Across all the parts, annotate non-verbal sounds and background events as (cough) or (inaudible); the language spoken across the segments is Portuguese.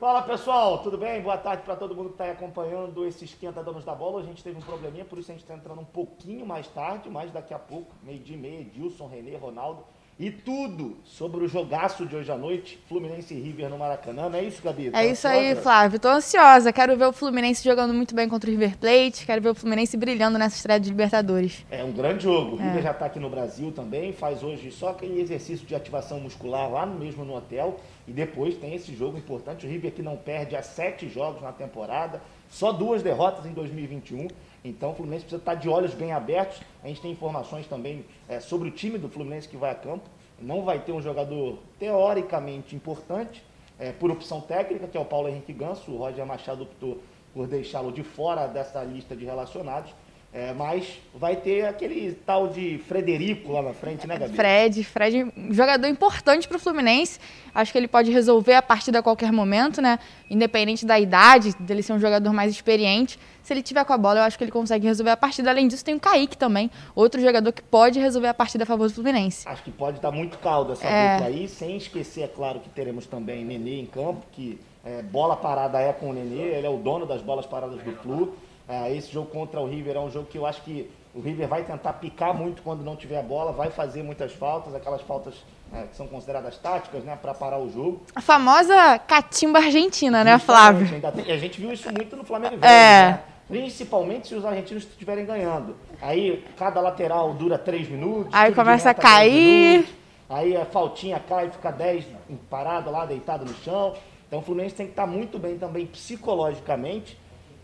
Fala pessoal, tudo bem? Boa tarde para todo mundo que está aí acompanhando esse Esquenta Donos da Bola. A gente teve um probleminha, por isso a gente está entrando um pouquinho mais tarde, mas daqui a pouco, meio-dia e meia, Edilson, Renê, Ronaldo e tudo sobre o jogaço de hoje à noite, Fluminense e River no Maracanã. Não é isso, Gabi? Tá é isso aí, Flávio. Tô ansiosa. Quero ver o Fluminense jogando muito bem contra o River Plate. Quero ver o Fluminense brilhando nessa estreia de Libertadores. É um grande jogo. O é. River já está aqui no Brasil também. Faz hoje só aquele exercício de ativação muscular lá mesmo no hotel. E depois tem esse jogo importante. O River que não perde há sete jogos na temporada. Só duas derrotas em 2021. Então o Fluminense precisa estar de olhos bem abertos. A gente tem informações também é, sobre o time do Fluminense que vai a campo. Não vai ter um jogador teoricamente importante, é, por opção técnica, que é o Paulo Henrique Ganso. O Roger Machado optou por deixá-lo de fora dessa lista de relacionados. É, mas vai ter aquele tal de Frederico lá na frente, né, Gabi? Fred, Fred, jogador importante para o Fluminense. Acho que ele pode resolver a partida a qualquer momento, né? Independente da idade, dele ser um jogador mais experiente. Se ele tiver com a bola, eu acho que ele consegue resolver a partida. Além disso, tem o Kaique também, outro jogador que pode resolver a partida a favor do Fluminense. Acho que pode dar muito caldo essa é... dupla aí, sem esquecer, é claro, que teremos também Nenê em campo, que é, bola parada é com o Nenê, ele é o dono das bolas paradas do Flu. É, esse jogo contra o River é um jogo que eu acho que o River vai tentar picar muito quando não tiver a bola, vai fazer muitas faltas, aquelas faltas é, que são consideradas táticas, né, para parar o jogo. A famosa catimba argentina, né, Flávio? Tem, a gente viu isso muito no Flamengo Velho, é. né? Principalmente se os argentinos estiverem ganhando. Aí cada lateral dura 3 minutos. Aí começa a cair. aí a faltinha cai, fica 10 parado lá, deitado no chão. Então o Fluminense tem que estar muito bem também psicologicamente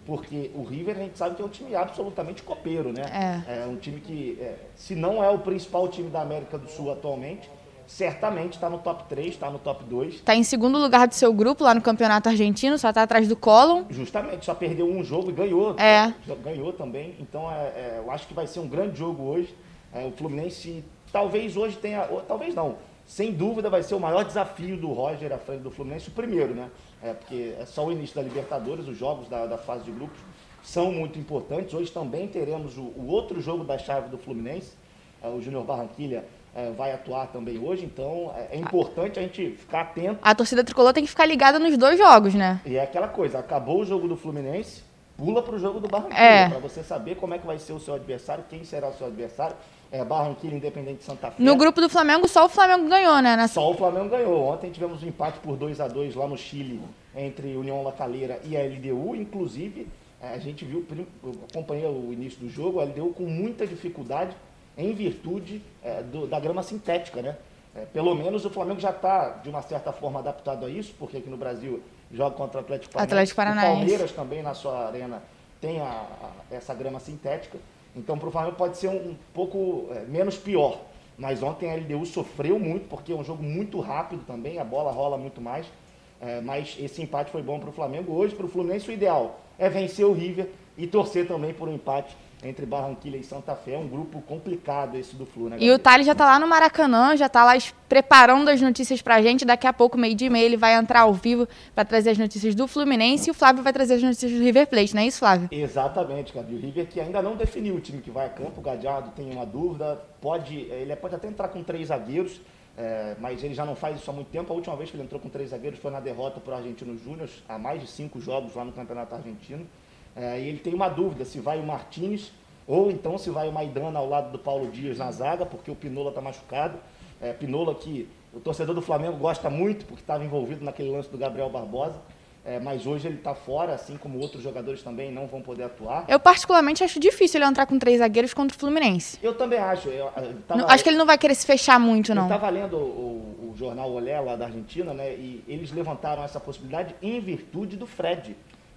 porque o River a gente sabe que é um time absolutamente copeiro, né? É, é um time que, é, se não é o principal time da América do Sul atualmente, certamente está no top 3, está no top 2. Está em segundo lugar do seu grupo lá no Campeonato Argentino, só está atrás do Colón. Justamente, só perdeu um jogo e ganhou. É. Ganhou também. Então, é, é, eu acho que vai ser um grande jogo hoje. É, o Fluminense talvez hoje tenha, ou, talvez não, sem dúvida vai ser o maior desafio do Roger à frente do Fluminense, o primeiro, né? É, porque é só o início da Libertadores, os jogos da, da fase de grupos são muito importantes. Hoje também teremos o, o outro jogo da chave do Fluminense, é, o Júnior Barranquilha é, vai atuar também hoje, então é, é, importante a gente ficar atento. A torcida tricolor tem que ficar ligada nos dois jogos, né? E é aquela coisa, acabou o jogo do Fluminense, pula para o jogo do Barranquilla, é. para você saber como é que vai ser o seu adversário, quem será o seu adversário é, Barranquilla Independente de Santa Fé. No grupo do Flamengo, só o Flamengo ganhou, né? Nessa... Só o Flamengo ganhou. Ontem tivemos um empate por 2 a 2 lá no Chile entre União La Calera e a LDU. Inclusive, é, a gente viu, acompanhei o início do jogo, a LDU com muita dificuldade em virtude é, do, da grama sintética, né? É, pelo menos o Flamengo já está, de uma certa forma, adaptado a isso, porque aqui no Brasil joga contra o Atlético Paranaense. Atlético Paranaense. O Palmeiras também, na sua arena, tem a, a, essa grama sintética. Então, para o Flamengo pode ser um, pouco é, menos pior. Mas ontem a LDU sofreu muito, porque é um jogo muito rápido também, a bola rola muito mais. É, mas esse empate foi bom para o Flamengo. Hoje, para o Fluminense, o ideal é vencer o River e torcer também por um empate entre Barranquilla e Santa Fé. É um grupo complicado esse do Flu, né? E o Thales já está lá no Maracanã, já está lá preparando as notícias para a gente. Daqui a pouco, meio dia e meio, ele vai entrar ao vivo para trazer as notícias do Fluminense e o Flávio vai trazer as notícias do River Plate, não é isso, Flávio? Exatamente, Gabi. O River que ainda não definiu o time que vai a campo. O Gadiardo tem uma dúvida. Pode, ele pode até entrar com três zagueiros. É, mas ele já não faz isso há muito tempo. A última vez que ele entrou com três zagueiros foi na derrota para o Argentino Júnior, há mais de cinco jogos lá no Campeonato Argentino. É, e ele tem uma dúvida se vai o Martinez ou então se vai o Maidana ao lado do Paulo Dias na zaga, porque o Pinola está machucado. É, Pinola que o torcedor do Flamengo gosta muito, porque estava envolvido naquele lance do Gabriel Barbosa. É, mas hoje ele está fora, assim como outros jogadores também não vão poder atuar. Eu particularmente acho difícil ele entrar com três zagueiros contra o Fluminense. Eu também acho. Eu, eu tava, não, acho que ele não vai querer se fechar muito, não. Eu estava lendo o, o, jornal Olé lá da Argentina, né? E eles levantaram essa possibilidade em virtude do Fred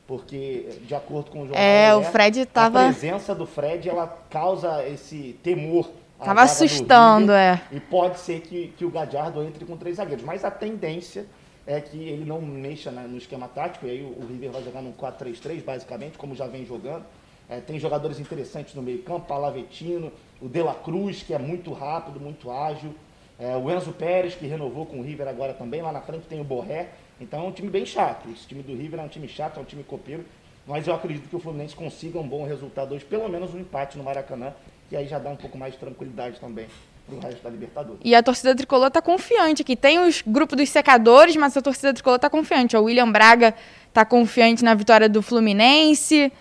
porque de acordo com o jornal, é, o Fred tava... a presença do Fred ela causa esse temor. Tava assustando, é. E pode ser que, que o Gadiardo entre com três zagueiros, mas a tendência é que ele não mexa no esquema tático, e aí o, River vai jogar no 4-3-3, basicamente, como já vem jogando. É, tem jogadores interessantes no meio campo, Palavetino, o De La Cruz, que é muito rápido, muito ágil, é, o Enzo Pérez, que renovou com o River agora também, lá na frente tem o Borré, então é um time bem chato. Esse time do River é um time chato, é um time copeiro. Mas eu acredito que o Fluminense consiga um bom resultado hoje, pelo menos um empate no Maracanã, que aí já dá um pouco mais de tranquilidade também o resto da Libertadores. E a torcida tricolor está confiante aqui. Tem os grupos dos secadores, mas a torcida tricolor está confiante. O William Braga está confiante na vitória do Fluminense.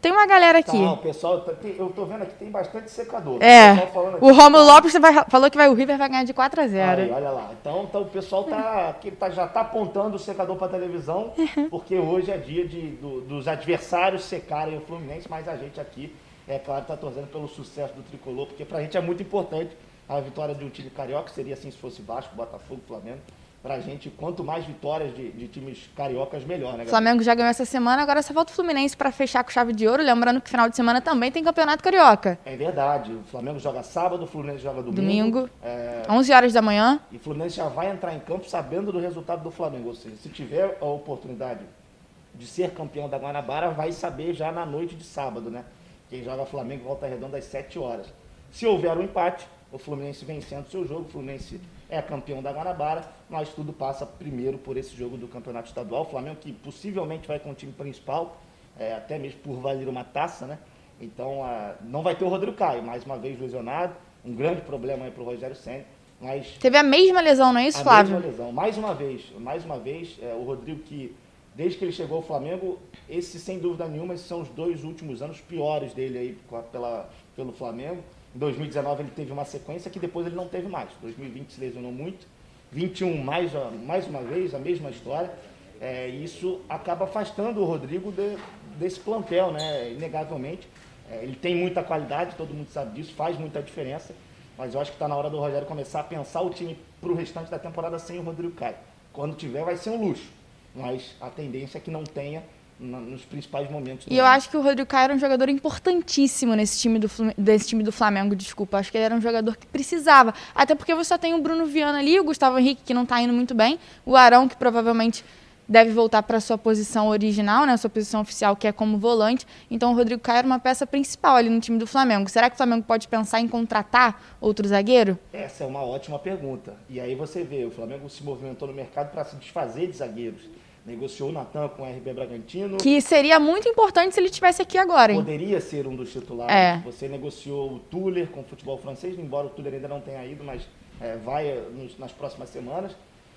Tem uma galera aqui. Não, o pessoal, tá- eu tô vendo aqui tem bastante secador. É. aqui- O Romulo Lopes vai- falou que vai, o River vai ganhar de 4 a 0 Aí, olha lá. Então, então o pessoal tá, aqui tá, já tá apontando o secador para televisão, (laughs) porque hoje é dia de, do- dos adversários secarem o Fluminense, mas a gente aqui, é claro, tá torcendo pelo sucesso do tricolor, porque pra gente é muito importante a vitória de um time carioca, seria assim se fosse Vasco, Botafogo, Flamengo. Pra gente, quanto mais vitórias de, de times cariocas, melhor, né, O? Flamengo já ganhou essa semana, agora só falta o Fluminense para fechar com chave de ouro. Lembrando que final de semana também tem Campeonato Carioca. É verdade. O Flamengo joga sábado, o Fluminense joga domingo. Domingo. É, 11 horas da manhã. E o Fluminense já vai entrar em campo sabendo do resultado do Flamengo. Ou seja, se tiver a oportunidade de ser campeão da Guanabara, vai saber já na noite de sábado, né? Quem joga Flamengo volta redonda às 7 horas. Se houver um empate, o Fluminense vencendo o seu jogo, o Fluminense é campeão da Guanabara, mas tudo passa primeiro por esse jogo do Campeonato Estadual. O Flamengo que possivelmente vai com o time principal, é, até mesmo por valer uma taça, né? Então, ah, não vai ter o Rodrigo Caio, mais uma vez lesionado, um grande problema aí para o Rogério Senna, mas Teve a mesma lesão, não é isso, a Flávio? mesma lesão. Mais uma vez, mais uma vez, é, o Rodrigo que, desde que ele chegou ao Flamengo, esses, sem dúvida nenhuma, esses são os dois últimos anos piores dele aí a- pela, pelo Flamengo. Em 2019 ele teve uma sequência que depois ele não teve mais. 2020 se lesionou muito. 21 mais, mais uma vez, a mesma história. É, isso acaba afastando o Rodrigo de- desse plantel, né? Inegavelmente. É, ele tem muita qualidade, todo mundo sabe disso, faz muita diferença. Mas eu acho que está na hora do Rogério começar a pensar o time para o restante da temporada sem o Rodrigo Caio. Quando tiver, vai ser um luxo. Mas a tendência é que não tenha nos principais momentos. E eu ano. acho que o Rodrigo Caio era um jogador importantíssimo nesse time do, desse time do Flamengo, desculpa. Acho que ele era um jogador que precisava. Até porque você só tem o Bruno Viana ali, o Gustavo Henrique, que não tá indo muito bem, o Arão, que provavelmente deve voltar para sua posição original, né, sua posição oficial, que é como volante. Então o Rodrigo Caio era uma peça principal ali no time do Flamengo. Será que o Flamengo pode pensar em contratar outro zagueiro? Essa é uma ótima pergunta. E aí você vê, o Flamengo se movimentou no mercado para se desfazer de zagueiros. Negociou o Natan com o RB Bragantino. Que seria muito importante se ele estivesse aqui agora, hein? Poderia ser um dos titulares. É. Você negociou o Tuller com o futebol francês, embora o Tuller ainda não tenha ido, mas é, vai eh, nos- nas próximas semanas.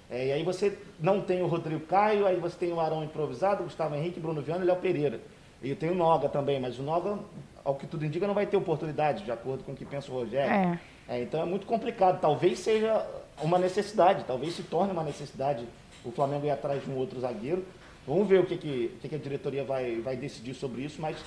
É, e aí você não tem o Rodrigo Caio, aí você tem o Arão improvisado, Gustavo Henrique, Bruno Viana e Léo Pereira. E tem o Noga também, mas o Noga, ao que tudo indica, não vai ter oportunidade, de acordo com o que pensa o Rogério. É. É, então é muito complicado. Talvez seja uma necessidade, talvez se torne uma necessidade o Flamengo ir atrás de um outro zagueiro. Vamos ver o que, que, que a diretoria vai, vai decidir sobre isso, mas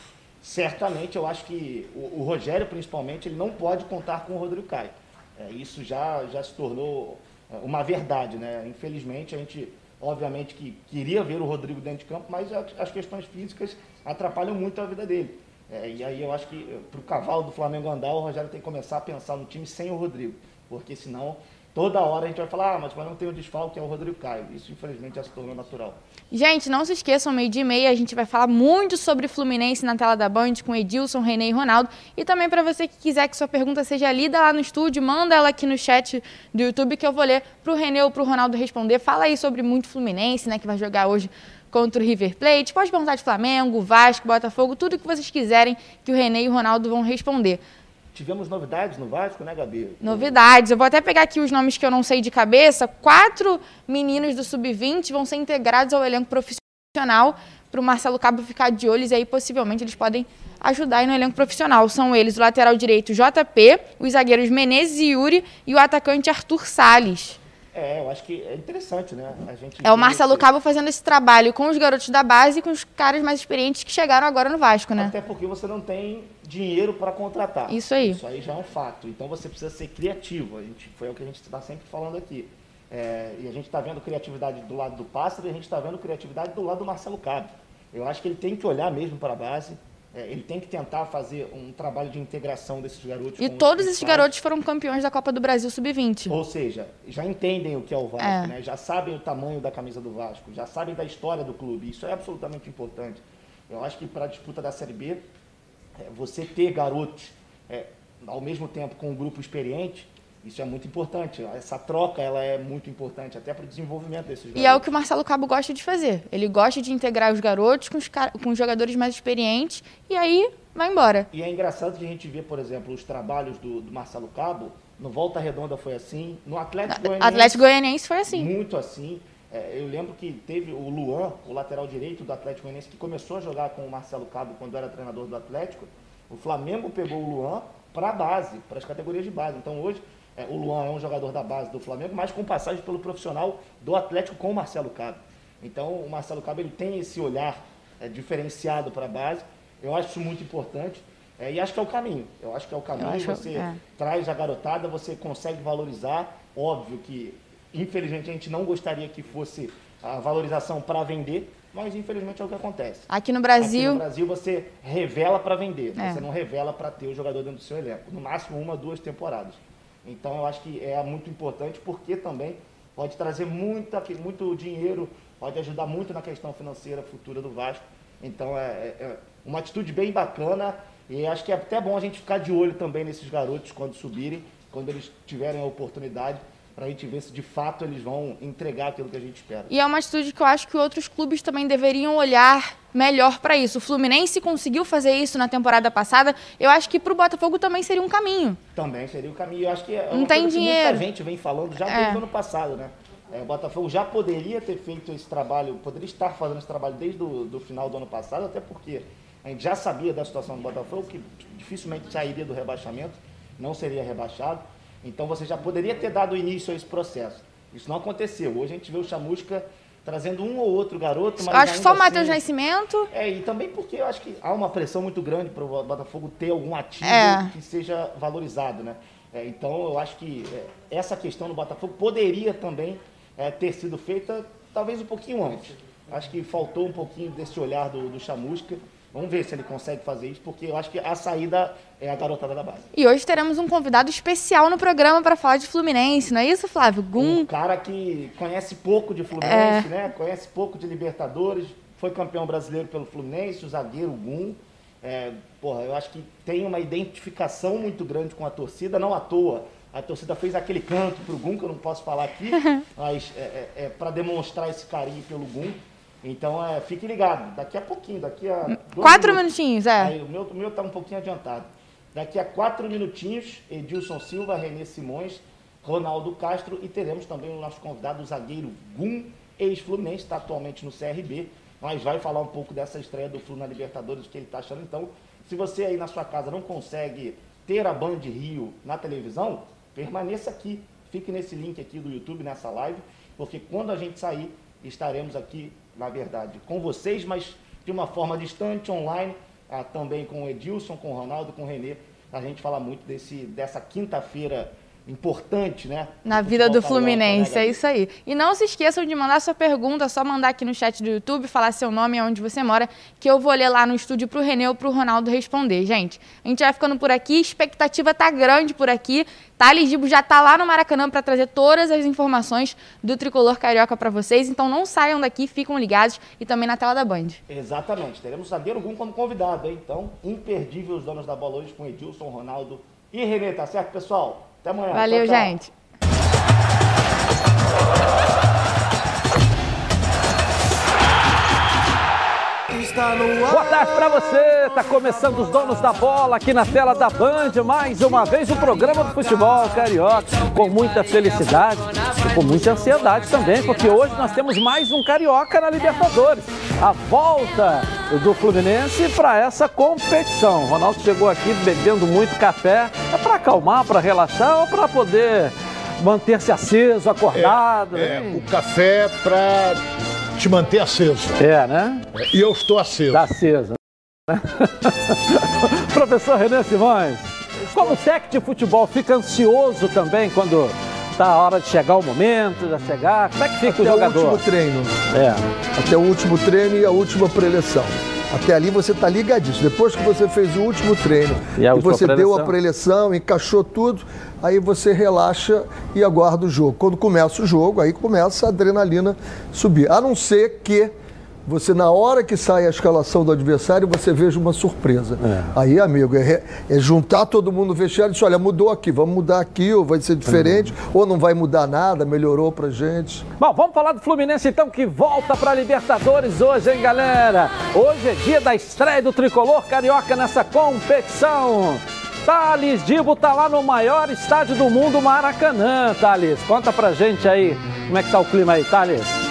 certamente eu acho que o, o Rogério, principalmente, ele não pode contar com o Rodrigo Caio. É, isso já, já se tornou é, uma verdade, né? Infelizmente, a gente, obviamente, que queria ver o Rodrigo dentro de campo, mas as questões físicas atrapalham muito a vida dele. É, e aí eu acho que para o cavalo do Flamengo andar, o Rogério tem que começar a pensar no time sem o Rodrigo. Porque senão, toda hora a gente vai falar, ah, mas o Flamengo tem o desfalque, que é o Rodrigo Caio. Isso, infelizmente, já se tornou natural. Gente, não se esqueçam, meio-dia e meia, a gente vai falar muito sobre Fluminense na tela da Band com Edilson, René e Ronaldo. E também para você que quiser que sua pergunta seja lida lá no estúdio, manda ela aqui no chat do YouTube que eu vou ler pro René ou pro Ronaldo responder. Fala aí sobre muito Fluminense, né, que vai jogar hoje contra o River Plate. Pode perguntar de Flamengo, Vasco, Botafogo, tudo que vocês quiserem que o René e o Ronaldo vão responder. Tivemos novidades no Vasco, né, Gabi? Novidades. Eu vou até pegar aqui os nomes que eu não sei de cabeça. Quatro meninos do Sub-20 vão ser integrados ao elenco profissional para o Marcelo Cabo ficar de olhos e aí possivelmente eles podem ajudar aí no elenco profissional. São eles o lateral direito JP, os zagueiros Menezes e Yuri e o atacante Arthur Salles. É, eu acho que é interessante, né? A gente É o Marcelo esse- Cabo fazendo esse trabalho com os garotos da base e com os caras mais experientes que chegaram agora no Vasco, né? Até porque você não tem dinheiro para contratar. Isso aí. Isso aí já é um fato. Então você precisa ser criativo. A gente, foi o que a gente está sempre falando aqui. É, e a gente está vendo criatividade do lado do Pássaro e a gente está vendo criatividade do lado do Marcelo Cabo. Eu acho que ele tem que olhar mesmo para a base. É, ele tem que tentar fazer um trabalho de integração desses garotos. E todos esses garotos foram campeões da Copa do Brasil Sub-20. Ou seja, já entendem o que é o Vasco, É. né? já sabem o tamanho da camisa do Vasco, já sabem da história do clube. Isso é absolutamente importante. Eu acho que para a disputa da Série B, é, você ter garotos é, ao mesmo tempo com um grupo experiente, isso é muito importante. Essa troca ela é muito importante até para o desenvolvimento desses garotos. E é o que o Marcelo Cabo gosta de fazer. Ele gosta de integrar os garotos com os, com os jogadores mais experientes e aí vai embora. E é engraçado que a gente vê, por exemplo, os trabalhos do, do Marcelo Cabo No Volta Redonda foi assim. No Atlético Goianiense. Atlético Goianiense foi assim. Muito assim. É, eu lembro que teve o Luan, o lateral direito do Atlético Goianiense, que começou a jogar com o Marcelo Cabo quando era treinador do Atlético. O Flamengo pegou o Luan para a base, para as categorias de base. Então hoje é, o Luan é um jogador da base do Flamengo, mas com passagem pelo profissional do Atlético com o Marcelo Cabo. Então o Marcelo Cabo ele tem esse olhar é, diferenciado para a base. Eu acho isso muito importante. É, e acho que é o caminho. Eu acho que é o caminho. Acho, você é. traz a garotada, você consegue valorizar. Óbvio que, infelizmente, a gente não gostaria que fosse a valorização para vender, mas infelizmente é o que acontece. Aqui no Brasil. Aqui no Brasil você revela para vender, é. você não revela para ter o jogador dentro do seu elenco. No máximo uma, duas temporadas. Então eu acho que é muito importante porque também pode trazer muita, muito dinheiro, pode ajudar muito na questão financeira futura do Vasco. Então é, é, é uma atitude bem bacana e acho que é até bom a gente ficar de olho também nesses garotos quando subirem, quando eles tiverem a oportunidade para a gente ver se de fato eles vão entregar aquilo que a gente espera. E é uma atitude que eu acho que outros clubes também deveriam olhar melhor para isso. O Fluminense conseguiu fazer isso na temporada passada. Eu acho que para o Botafogo também seria um caminho. Também seria um caminho. Eu acho que é não tem dinheiro. muita gente vem falando já desde é. o ano passado, né? É, o Botafogo já poderia ter feito esse trabalho, poderia estar fazendo esse trabalho desde o do final do ano passado, até porque a gente já sabia da situação do Botafogo, que dificilmente sairia do rebaixamento, não seria rebaixado. Então você já poderia ter dado início a esse processo. Isso não aconteceu. Hoje a gente vê o Chamusca trazendo um ou outro garoto. Mas acho que só o assim, Matheus Nascimento. É, e também porque eu acho que há uma pressão muito grande para o Botafogo ter algum ativo é. que seja valorizado, né? É, então eu acho que é, essa questão no Botafogo poderia também é, ter sido feita talvez um pouquinho antes. Acho que faltou um pouquinho desse olhar do, do Chamusca. Vamos ver se ele consegue fazer isso, porque eu acho que a saída é a garotada da base. E hoje teremos um convidado especial no programa para falar de Fluminense, não é isso, Flávio? Gum. Um cara que conhece pouco de Fluminense, é... né? Conhece pouco de Libertadores, foi campeão brasileiro pelo Fluminense, o zagueiro Gum. É, porra, eu acho que tem uma identificação muito grande com a torcida, não à toa. A torcida fez aquele canto pro Gum, que eu não posso falar aqui, (laughs) mas é, é, é para demonstrar esse carinho pelo Gum. Então, é, fique ligado. Daqui a pouquinho, daqui a. Quatro minutos, minutinhos, é. Aí, o meu, o meu tá um pouquinho adiantado. Daqui a quatro minutinhos, Edilson Silva, Renê Simões, Ronaldo Castro e teremos também o nosso convidado, o zagueiro Gum, ex-Fluminense, está atualmente no CRB, mas vai falar um pouco dessa estreia do Flu na Libertadores, o que ele está achando. Então, se você aí na sua casa não consegue ter a Band Rio na televisão, permaneça aqui. Fique nesse link aqui do YouTube, nessa live, porque quando a gente sair, estaremos aqui na verdade, com vocês, mas de uma forma distante, online, ah, também com o Edilson, com o Ronaldo, com o Renê. A gente fala muito desse, dessa quinta-feira importante, né? Na vida do Fluminense, né, é isso aí. E não se esqueçam de mandar sua pergunta, é só mandar aqui no chat do YouTube, falar seu nome e onde você mora, que eu vou ler lá no estúdio pro Renê ou pro Ronaldo responder. Gente, a gente vai ficando por aqui, expectativa tá grande por aqui. Thales Dibo já tá lá no Maracanã para trazer todas as informações do Tricolor Carioca para vocês, então não saiam daqui, ficam ligados e também na tela da Band. Exatamente, teremos o zagueiro Gum como convidado, hein? Então, imperdível os donos da bola hoje com Edilson, Ronaldo e Renê, tá certo, pessoal? Até amanhã. Valeu, tchau, tchau. gente. Boa tarde para você. Tá começando os donos da bola aqui na tela da Band. Mais uma vez o programa do futebol carioca com muita felicidade e com muita ansiedade também, porque hoje nós temos mais um carioca na Libertadores. A volta do Fluminense para essa competição. O Ronaldo chegou aqui bebendo muito café. É para acalmar, para relaxar ou para poder manter-se aceso, acordado? É, é o café para te manter aceso. É, né? E eu estou aceso. Está aceso. Né? (laughs) Professor René Simões, como técnico de futebol, fica ansioso também quando está a hora de chegar o momento, de chegar? Como é que fica Até o jogador? Até o último treino. É. Até o último treino e a última preleção. Até ali você está ligadíssimo. Depois que você fez o último treino e, e você preleção? deu a preleção, encaixou tudo, aí você relaxa e aguarda o jogo. Quando começa o jogo, aí começa a adrenalina subir. A não ser que você na hora que sai a escalação do adversário, você veja uma surpresa. É. Aí, amigo, é, é, juntar todo mundo no vestiário e dizer, olha, mudou aqui, vamos mudar aqui, ou vai ser diferente, uhum. ou não vai mudar nada, melhorou pra gente. Bom, vamos falar do Fluminense então, que volta pra Libertadores hoje, hein, galera? Hoje é dia da estreia do Tricolor Carioca nessa competição. Thales Dibo tá lá no maior estádio do mundo, Maracanã, Thales. Conta pra gente aí como é que tá o clima aí, Thales.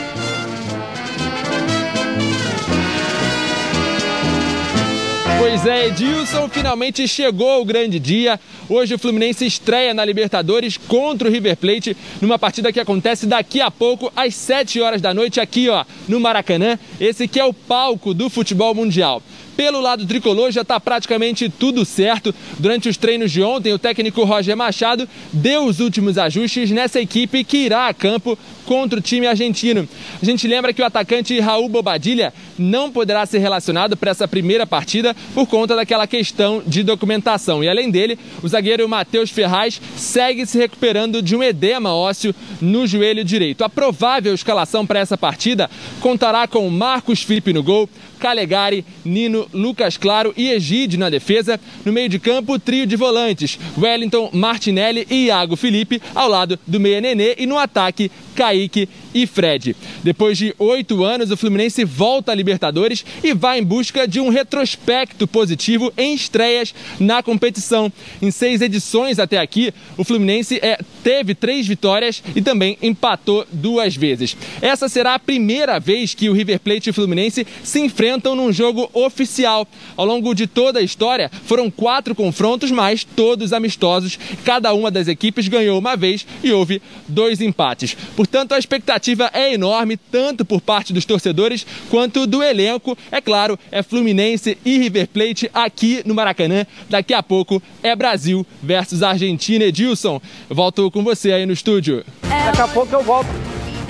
Pois é, Edilson, finalmente chegou o grande dia. Hoje o Fluminense estreia na Libertadores contra o River Plate, numa partida que acontece daqui a pouco, às 7 horas da noite, aqui ó, no Maracanã. Esse que é o palco do futebol mundial. Pelo lado tricolor já está praticamente tudo certo. Durante os treinos de ontem, o técnico Roger Machado deu os últimos ajustes nessa equipe que irá a campo contra o time argentino. A gente lembra que o atacante Raul Bobadilha não poderá ser relacionado para essa primeira partida por conta daquela questão de documentação. E além dele, o zagueiro Matheus Ferraz segue se recuperando de um edema ósseo no joelho direito. A provável escalação para essa partida contará com Marcos Felipe no gol, Calegari, Nino, Lucas Claro e Egide na defesa. No meio de campo, trio de volantes, Wellington, Martinelli e Iago Felipe, ao lado do meia Nenê e no ataque, Kaique e Fred. Depois de oito anos, o Fluminense volta à Libertadores e vai em busca de um retrospecto positivo em estreias na competição. Em seis edições até aqui, o Fluminense é, teve três vitórias e também empatou duas vezes. Essa será a primeira vez que o River Plate e o Fluminense se enfrentam num jogo oficial. Ao longo de toda a história, foram quatro confrontos, mas todos amistosos. Cada uma das equipes ganhou uma vez e houve dois empates. Portanto, a expectativa é enorme, tanto por parte dos torcedores quanto do elenco. É claro, é Fluminense e River Plate aqui no Maracanã. Daqui a pouco é Brasil versus Argentina. Edilson, volto com você aí no estúdio. Daqui a pouco eu volto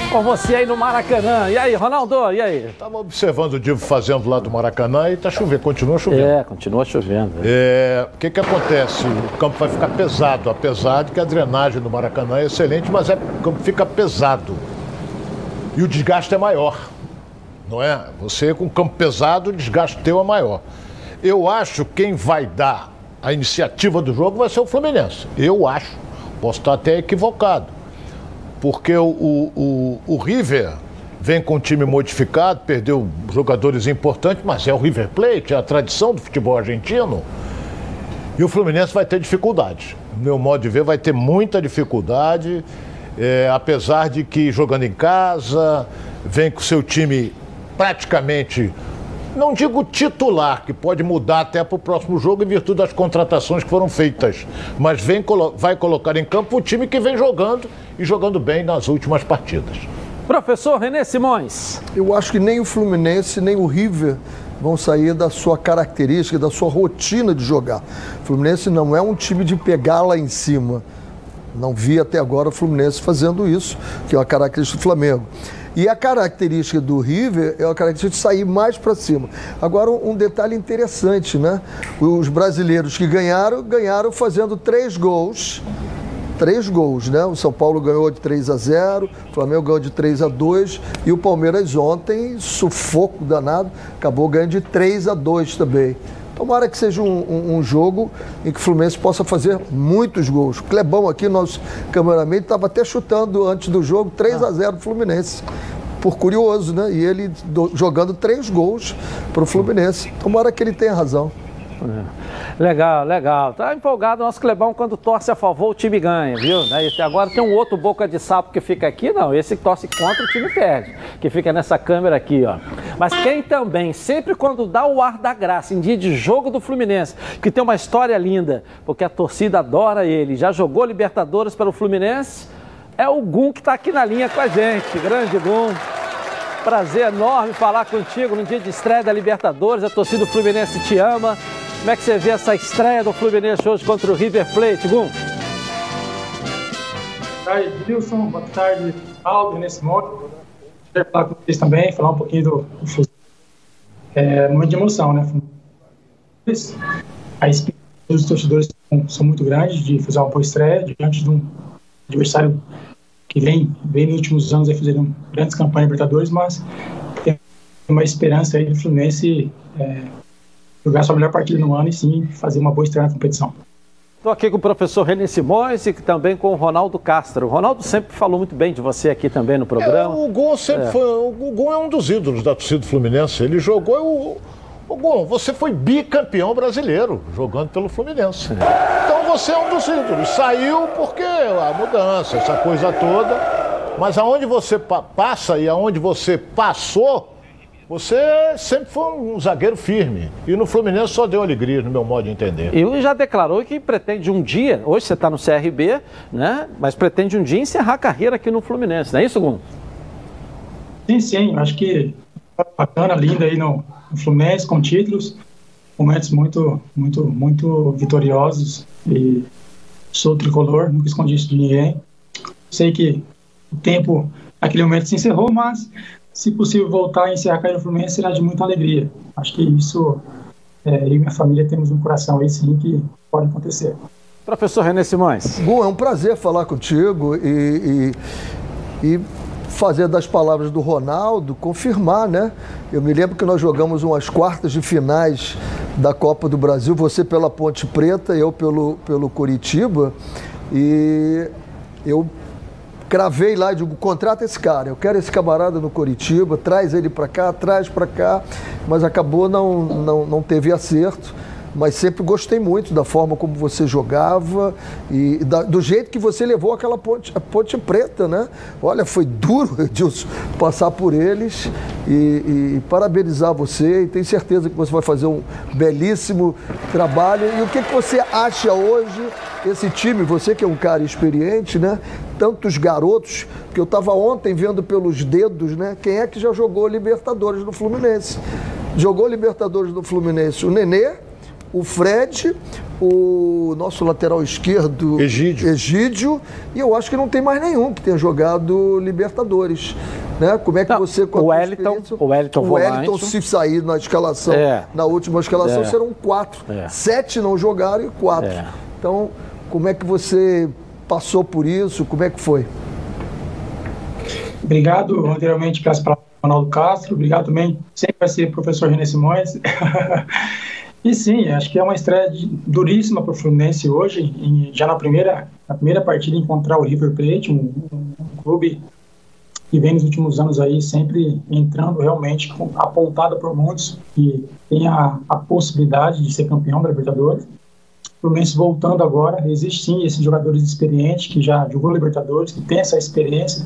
com você aí no Maracanã. E aí, Ronaldo, e aí? Estava observando o Divo fazendo lá do Maracanã e está chovendo, continua chovendo. É, continua chovendo. É, o que que acontece? O campo vai ficar pesado, apesar de que a drenagem do Maracanã é excelente, mas é, o campo fica pesado e o desgaste é maior. Não é? Você com campo pesado, o desgaste teu é maior. Eu acho que quem vai dar a iniciativa do jogo vai ser o Fluminense. Eu acho. Posso estar até equivocado. Porque o, o, o, River vem com um time modificado, perdeu jogadores importantes, mas é o River Plate, é a tradição do futebol argentino. E o Fluminense vai ter dificuldades. No meu modo de ver, vai ter muita dificuldade é, apesar de que jogando em casa, vem com seu time praticamente, não digo titular, que pode mudar até para o próximo jogo em virtude das contratações que foram feitas, mas vem, vai colocar em campo o time que vem jogando e jogando bem nas últimas partidas. Professor René Simões. Eu acho que nem o Fluminense, nem o River vão sair da sua característica, da sua rotina de jogar. O Fluminense não é um time de pegar lá em cima. Não vi até agora o Fluminense fazendo isso, que é uma característica do Flamengo. E a característica do River é a característica de sair mais para cima. Agora, um detalhe interessante, né? Os brasileiros que ganharam, ganharam fazendo três gols. Três gols, né? O São Paulo ganhou de 3 a 0, o Flamengo ganhou de 3 a 2 e o Palmeiras ontem, sufoco danado, acabou ganhando de 3 a 2 também. Tomara que seja um, um, um, jogo em que o Fluminense possa fazer muitos gols. O Clebão aqui, nosso cameraman, estava até chutando antes do jogo 3 a 0 Fluminense. Por curioso, né? E ele do, jogando três gols para o Fluminense. Tomara que ele tenha razão. É. Legal, legal. Tá empolgado o nosso Clebão quando torce a favor, o time ganha, viu? E agora tem um outro boca de sapo que fica aqui, não. Esse torce contra, o time perde. Que fica nessa câmera aqui, ó. Mas quem também, sempre quando dá o ar da graça, em dia de jogo do Fluminense, que tem uma história linda, porque a torcida adora ele, já jogou Libertadores pelo Fluminense, é o Gum que está aqui na linha com a gente. Grande Gum. Prazer enorme falar contigo no dia de estreia da Libertadores. A torcida do Fluminense te ama. Como é que você vê essa estreia do Fluminense hoje contra o River Plate, Gum? Boa tarde, Wilson. Boa tarde, Aldo, nesse modo. Quero falar com vocês também, falar um pouquinho do, do é, momento de emoção, né? A expectativa dos torcedores são, muito grandes de fazer uma boa estreia diante de um adversário que vem, vem nos últimos anos aí fazendo grandes campanhas Libertadores, mas tem uma esperança aí do Fluminense é, jogar sua melhor partida no ano e sim fazer uma boa estreia na competição. Estou aqui com o professor René Simões e também com o Ronaldo Castro. O Ronaldo sempre falou muito bem de você aqui também no programa. É, o Gon sempre é. foi. O Gon é um dos ídolos da torcida Fluminense. Ele jogou. O, Gon, você foi bicampeão brasileiro jogando pelo Fluminense. Então você é um dos ídolos. Saiu porque a mudança, essa coisa toda. Mas aonde você passa e aonde você passou, você sempre foi um zagueiro firme. E no Fluminense só deu alegria, no meu modo de entender. E já declarou que pretende um dia, hoje você está no CRB, né? Mas pretende um dia encerrar a carreira aqui no Fluminense, não é isso, Gum? Sim, sim. Acho que bacana, linda aí no, no Fluminense, com títulos, momentos muito, muito, muito vitoriosos. E sou tricolor, nunca escondi isso de ninguém. Sei que o tempo, aquele momento se encerrou, mas se possível voltar a encerrar a carreira no Fluminense será de muita alegria. Acho que isso, é, eu e minha família temos um coração aí sim que pode acontecer. Professor René Simões. Bom, é um prazer falar contigo e, e, e fazer das palavras do Ronaldo, confirmar, né? Eu me lembro que nós jogamos umas quartas de finais da Copa do Brasil, você pela Ponte Preta, eu pelo, pelo Curitiba, e eu cravei lá e digo, contrata esse cara, eu quero esse camarada no Curitiba, traz ele para cá, traz para cá, mas acabou não, não, não teve acerto mas sempre gostei muito da forma como você jogava e da, do jeito que você levou aquela ponte, ponte preta, né? Olha, foi duro, (laughs) Edilson, passar por eles e, e, parabenizar você e tenho certeza que você vai fazer um belíssimo trabalho. E o que, que você acha hoje, esse time, você que é um cara experiente, né? Tantos garotos, que eu estava ontem vendo pelos dedos, né? Quem é que já jogou Libertadores no Fluminense? Jogou Libertadores no Fluminense o Nenê, o Fred, o nosso lateral esquerdo, Egídio. Egídio, e eu acho que não tem mais nenhum que tenha jogado Libertadores. Né? Como é que não, você com o Wellington, o Wellington, o Wellington se sair na escalação, é. na última escalação, é. serão quatro. É. Sete não jogaram e quatro. É. Então, como é que você passou por isso? Como é que foi? Obrigado anteriormente pelas palavras do Ronaldo Castro. Obrigado também, sempre vai ser professor René Simões. (laughs) E sim, acho que é uma estreia duríssima para o Fluminense hoje, em, já na primeira, na primeira partida encontrar o River Plate, um, um, clube que vem nos últimos anos aí sempre entrando realmente apontado por muitos que tem a, a possibilidade de ser campeão da Libertadores. O Fluminense voltando agora, existe sim esses jogadores experientes que já jogou Libertadores, que tem essa experiência,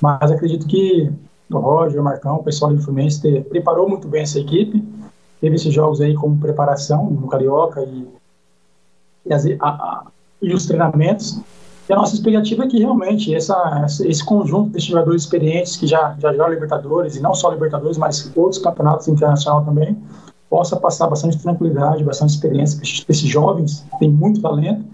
mas acredito que o Roger, o Marcão, o pessoal do Fluminense preparou muito bem essa equipe teve esses jogos aí como preparação no Carioca e, e, as, a, a, e os treinamentos. E a nossa expectativa é que realmente essa, esse conjunto de jogadores experientes que já, já jogam Libertadores, e não só Libertadores, mas outros campeonatos internacionais também, possa passar bastante tranquilidade, bastante experiência para esses jovens, que têm muito talento,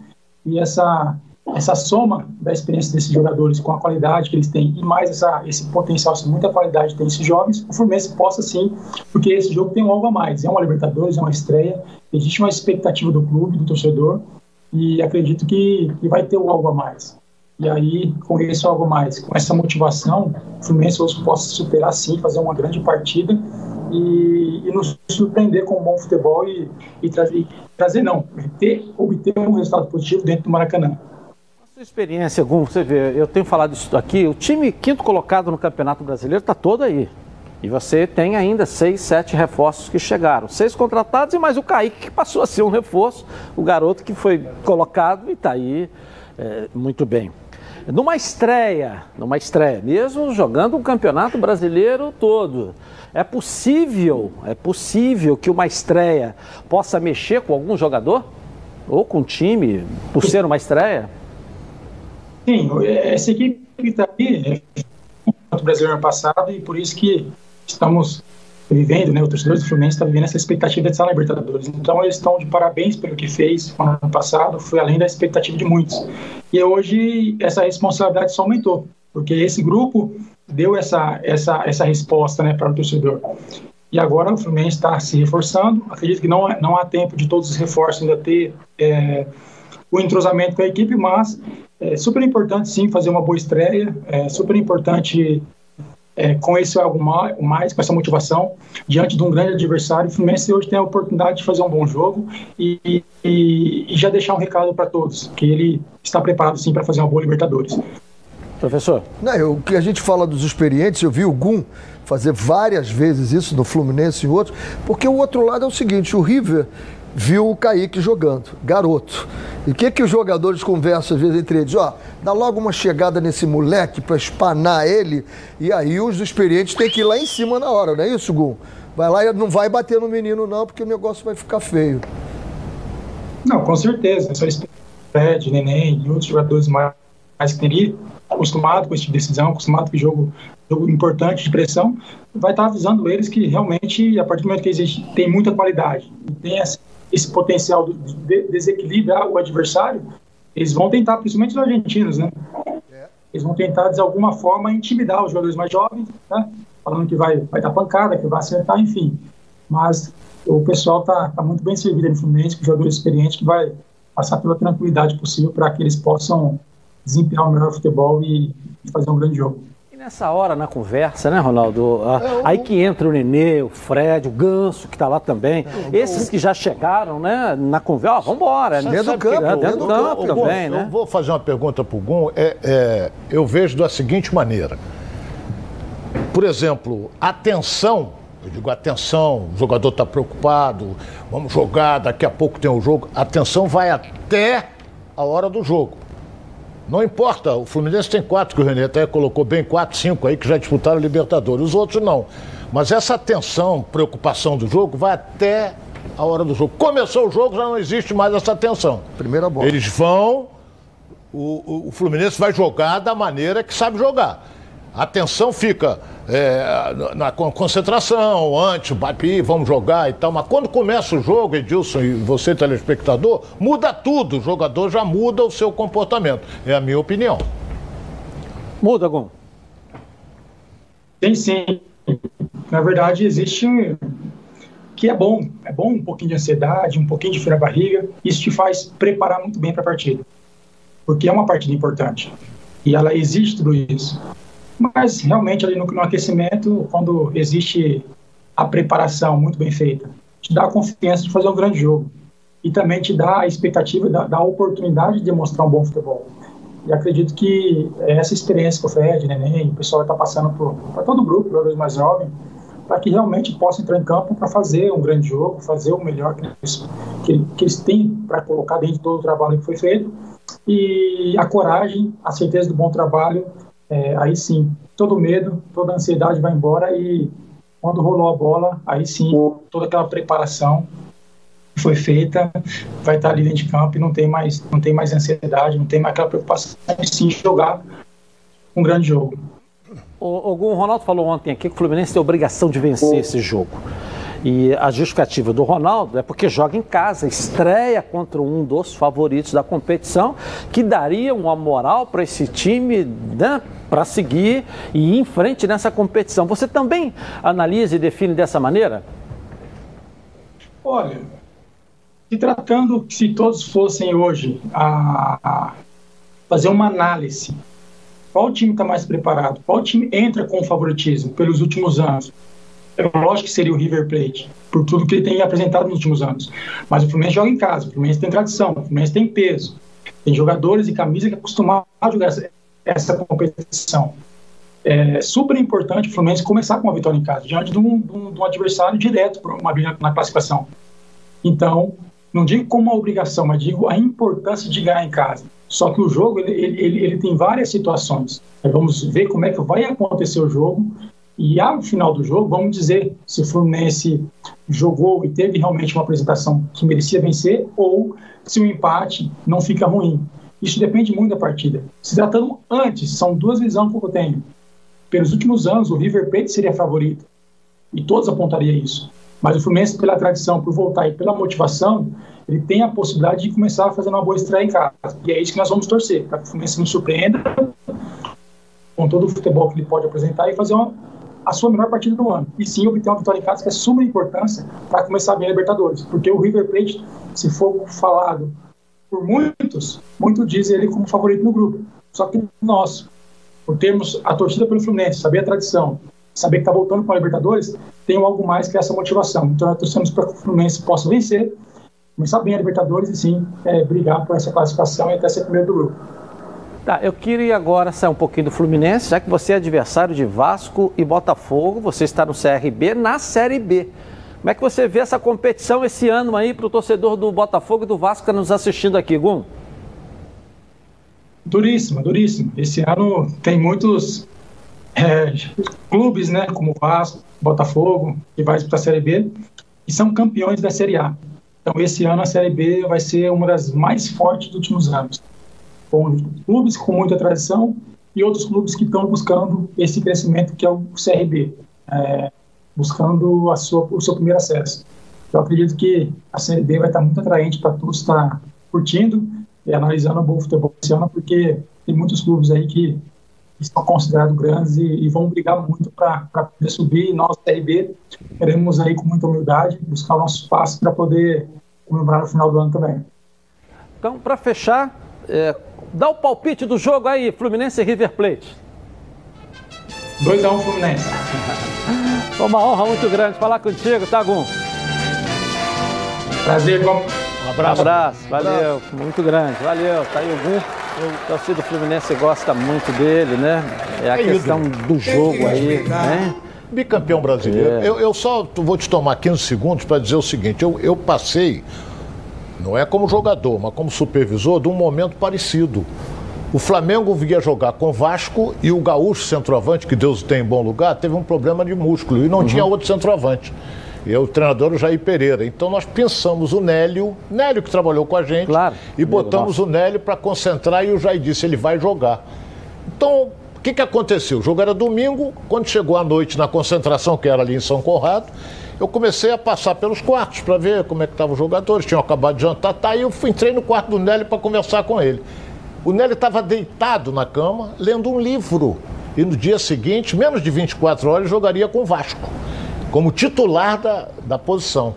e essa essa soma da experiência desses jogadores com a qualidade que eles têm e mais essa, esse potencial, essa muita qualidade tem esses jovens, o Fluminense possa sim, porque esse jogo tem um algo a mais, é uma Libertadores, é uma estreia, existe uma expectativa do clube, do torcedor, e acredito que, que vai ter o algo a mais. E aí, com esse algo mais, com essa motivação, o Fluminense possa superar sim, fazer uma grande partida e, e nos surpreender com um bom futebol e, e trazer, trazer não, ter, obter um resultado positivo dentro do Maracanã. Sua experiência, Gum, você vê, eu tenho falado isso aqui, o time quinto colocado no Campeonato Brasileiro está todo aí. E você tem ainda seis, sete reforços que chegaram. Seis contratados e mais o Kaique, que passou a ser um reforço, o garoto que foi colocado e está aí é, muito bem. Numa estreia, numa estreia, mesmo jogando um campeonato brasileiro todo, é possível, é possível que uma estreia possa mexer com algum jogador? Ou com o time, por ser uma estreia? Sim, essa equipe está aí é o brasileiro ano passado e por isso que estamos vivendo, né, o torcedor do Fluminense está vivendo essa expectativa de estar na Libertadores. Então eles estão de parabéns pelo que fez no ano passado, foi além da expectativa de muitos. E hoje essa responsabilidade só aumentou, porque esse grupo deu essa essa essa resposta, né, para o torcedor. E agora o Fluminense está se reforçando. Acredito que não não há tempo de todos os reforços ainda ter é, o entrosamento com a equipe, mas é super importante, sim, fazer uma boa estreia. É super importante é, com esse algo mais, com essa motivação, diante de um grande adversário. O Fluminense hoje tem a oportunidade de fazer um bom jogo e, e, e já deixar um recado para todos, que ele está preparado, sim, para fazer uma boa Libertadores. Professor? Não, o que a gente fala dos experientes, eu vi o Gum fazer várias vezes isso no Fluminense e outros, porque o outro lado é o seguinte, o River viu o Kaique jogando, garoto. E o que, que os jogadores conversam às vezes entre eles? Ó, dá logo uma chegada nesse moleque para espanar ele, e aí os experientes têm que ir lá em cima na hora, não é isso, Gum? Vai lá e não vai bater no menino não, porque o negócio vai ficar feio. Não, com certeza. Só Fred, Neném e outros jogadores mais, mais que teria acostumado com esse tipo de decisão, acostumado com jogo, jogo importante de pressão, vai estar avisando eles que realmente, a partir do momento que existe, tem muita qualidade e tem esse, esse potencial de desequilibrar o adversário, eles vão tentar, principalmente os argentinos, né? Eles vão tentar, de alguma forma, intimidar os jogadores mais jovens, né? Falando que vai, vai dar pancada, que vai acertar, enfim. Mas o pessoal está tá muito bem servido no Fluminense, com jogadores experientes, que vai passar toda a tranquilidade possível para que eles possam desempenhar o melhor futebol e fazer um grande jogo. Nessa hora, na conversa, né, Ronaldo? É, aí que entra o Nenê, o Fred, o Ganso, que está lá também. É, Esses que já chegaram, né, na conversa, ó, vambora. Né? Dentro do campo. É, dentro do campo também, né? Eu vou fazer uma pergunta para o Gum. É, é, eu vejo da seguinte maneira. Por exemplo, atenção eu digo, atenção, o jogador está preocupado, vamos jogar, daqui a pouco tem o um jogo. Atenção vai até a hora do jogo. Não importa, o Fluminense tem quatro, que o René até colocou bem, quatro, cinco aí que já disputaram a Libertadores. Os outros não. Mas essa atenção, preocupação do jogo vai até a hora do jogo. Começou o jogo, já não existe mais essa tensão. Primeira bola. Eles vão, o, o, o Fluminense vai jogar da maneira que sabe jogar. A atenção fica é, na concentração, antes, bate, vamos jogar e tal. Mas quando começa o jogo, Edilson e você, telespectador, muda tudo. O jogador já muda o seu comportamento. É a minha opinião. Muda, Gom? Tem sim. Na verdade, existe que é bom. É bom um pouquinho de ansiedade, um pouquinho de frio na barriga. Isso te faz preparar muito bem para a partida. Porque é uma partida importante. E ela exige tudo isso. Mas realmente ali no, no aquecimento, quando existe a preparação muito bem feita, te dá a confiança de fazer um grande jogo e também te dá a expectativa, da, da oportunidade de demonstrar um bom futebol. E acredito que essa experiência que o Fred, Neném, o pessoal está passando para todo o grupo, jogadores mais jovens, para que realmente possa entrar em campo para fazer um grande jogo, fazer o melhor que eles, que, que eles têm para colocar dentro de todo o trabalho que foi feito. E a coragem, a certeza do bom trabalho é, aí sim, todo medo, toda ansiedade vai embora e quando rolou a bola, aí sim, toda aquela preparação foi feita vai estar ali dentro de campo e não tem mais, não tem mais ansiedade, não tem mais aquela preocupação de sim jogar um grande jogo. O, o Ronaldo falou ontem aqui que o Fluminense tem obrigação de vencer esse jogo. E a justificativa do Ronaldo é porque joga em casa, estreia contra um dos favoritos da competição, que daria uma moral para esse time né, para seguir e ir em frente nessa competição. Você também analisa e define dessa maneira? Olha, se tratando se todos fossem hoje a, fazer uma análise, qual time está mais preparado? Qual time entra com favoritismo pelos últimos anos? É lógico que seria o River Plate, por tudo que ele tem apresentado nos últimos anos. Mas o Fluminense joga em casa, o Fluminense tem tradição, o Fluminense tem peso. Tem jogadores e camisa que acostumaram a jogar essa competição. É super importante o Fluminense começar com uma vitória em casa, diante de um, de um, de um adversário direto uma na classificação. Então, não digo como uma obrigação, mas digo a importância de ganhar em casa. Só que o jogo ele, ele, ele tem várias situações. Vamos ver como é que vai acontecer o jogo e ao final do jogo, vamos dizer se o Fluminense jogou e teve realmente uma apresentação que merecia vencer ou se o empate não fica ruim. Isso depende muito da partida. Se tratando antes, são duas visões que eu tenho. Pelos últimos anos, o River Plate seria favorito. E todos apontariam isso. Mas o Fluminense, pela tradição, por voltar e pela motivação, ele tem a possibilidade de começar a fazer uma boa estreia em casa. E é isso que nós vamos torcer, para que o Fluminense nos surpreenda com todo o futebol que ele pode apresentar e fazer uma, a sua melhor partida do ano. E sim obter uma vitória em casa que é suma importância para começar bem a Libertadores. Porque o River Plate, se for falado por muitos, muitos dizem ele como favorito no grupo. Só que nós, por termos a torcida pelo Fluminense, saber a tradição, saber que está voltando para a Libertadores, tem algo mais que essa motivação. Então, nós torcemos para que o Fluminense possa vencer, começar bem a Libertadores e sim é, brigar por essa classificação e até ser primeiro do grupo. Tá, eu queria agora sair um pouquinho do Fluminense, já que você é adversário de Vasco e Botafogo, você está no CRB na Série B. Como é que você vê essa competição esse ano aí para o torcedor do Botafogo e do Vasco que está nos assistindo aqui, Gum? Duríssimo, duríssimo. Esse ano tem muitos é, clubes, né, como Vasco, Botafogo, que vai para a Série B, e são campeões da Série A. Então, esse ano a Série B vai ser uma das mais fortes dos últimos anos com clubes com muita tradição e outros clubes que estão buscando esse crescimento que é o CRB, é, buscando a sua, o seu primeiro acesso. Eu acredito que a Série B vai estar muito atraente para todos estar curtindo e analisando o bom futebol esse ano, porque tem muitos clubes aí que estão considerados grandes e, e vão brigar muito para poder subir. E nós, CRB, queremos aí com muita humildade buscar o nosso espaço para poder comemorar no final do ano também. Então, para fechar, é, Dá o palpite do jogo aí, Fluminense River Plate. 2x1 um, Fluminense. Uma honra muito grande falar contigo, tá, Gum? Prazer, com... Um abraço. Um abraço, valeu, abraço. muito grande, valeu. Tá aí o Gum. O torcedor do Fluminense gosta muito dele, né? É a é questão do jogo aí, né? Bicampeão brasileiro. É. Eu, eu, só vou te tomar 15 segundos para dizer o seguinte: eu, eu passei não é como jogador, mas como supervisor, de um momento parecido. O Flamengo vinha jogar com Vasco e o Gaúcho centroavante, que Deus tem em bom lugar, teve um problema de músculo e não uhum. tinha outro centroavante. E o treinador o Jair Pereira. Então nós pensamos o Nélio, Nélio que trabalhou com a gente, claro. e botamos o Nélio para concentrar e o Jair disse, ele vai jogar. Então, o que, que aconteceu? O jogo era domingo, quando chegou a noite na concentração, que era ali em São Conrado, eu comecei a passar pelos quartos para ver como é que estavam os jogadores, tinham acabado de jantar, tá, e eu fui, entrei no quarto do Nélio para conversar com ele. O Nélio estava deitado na cama, lendo um livro. E no dia seguinte, menos de 24 horas, jogaria com o Vasco, como titular da, da posição.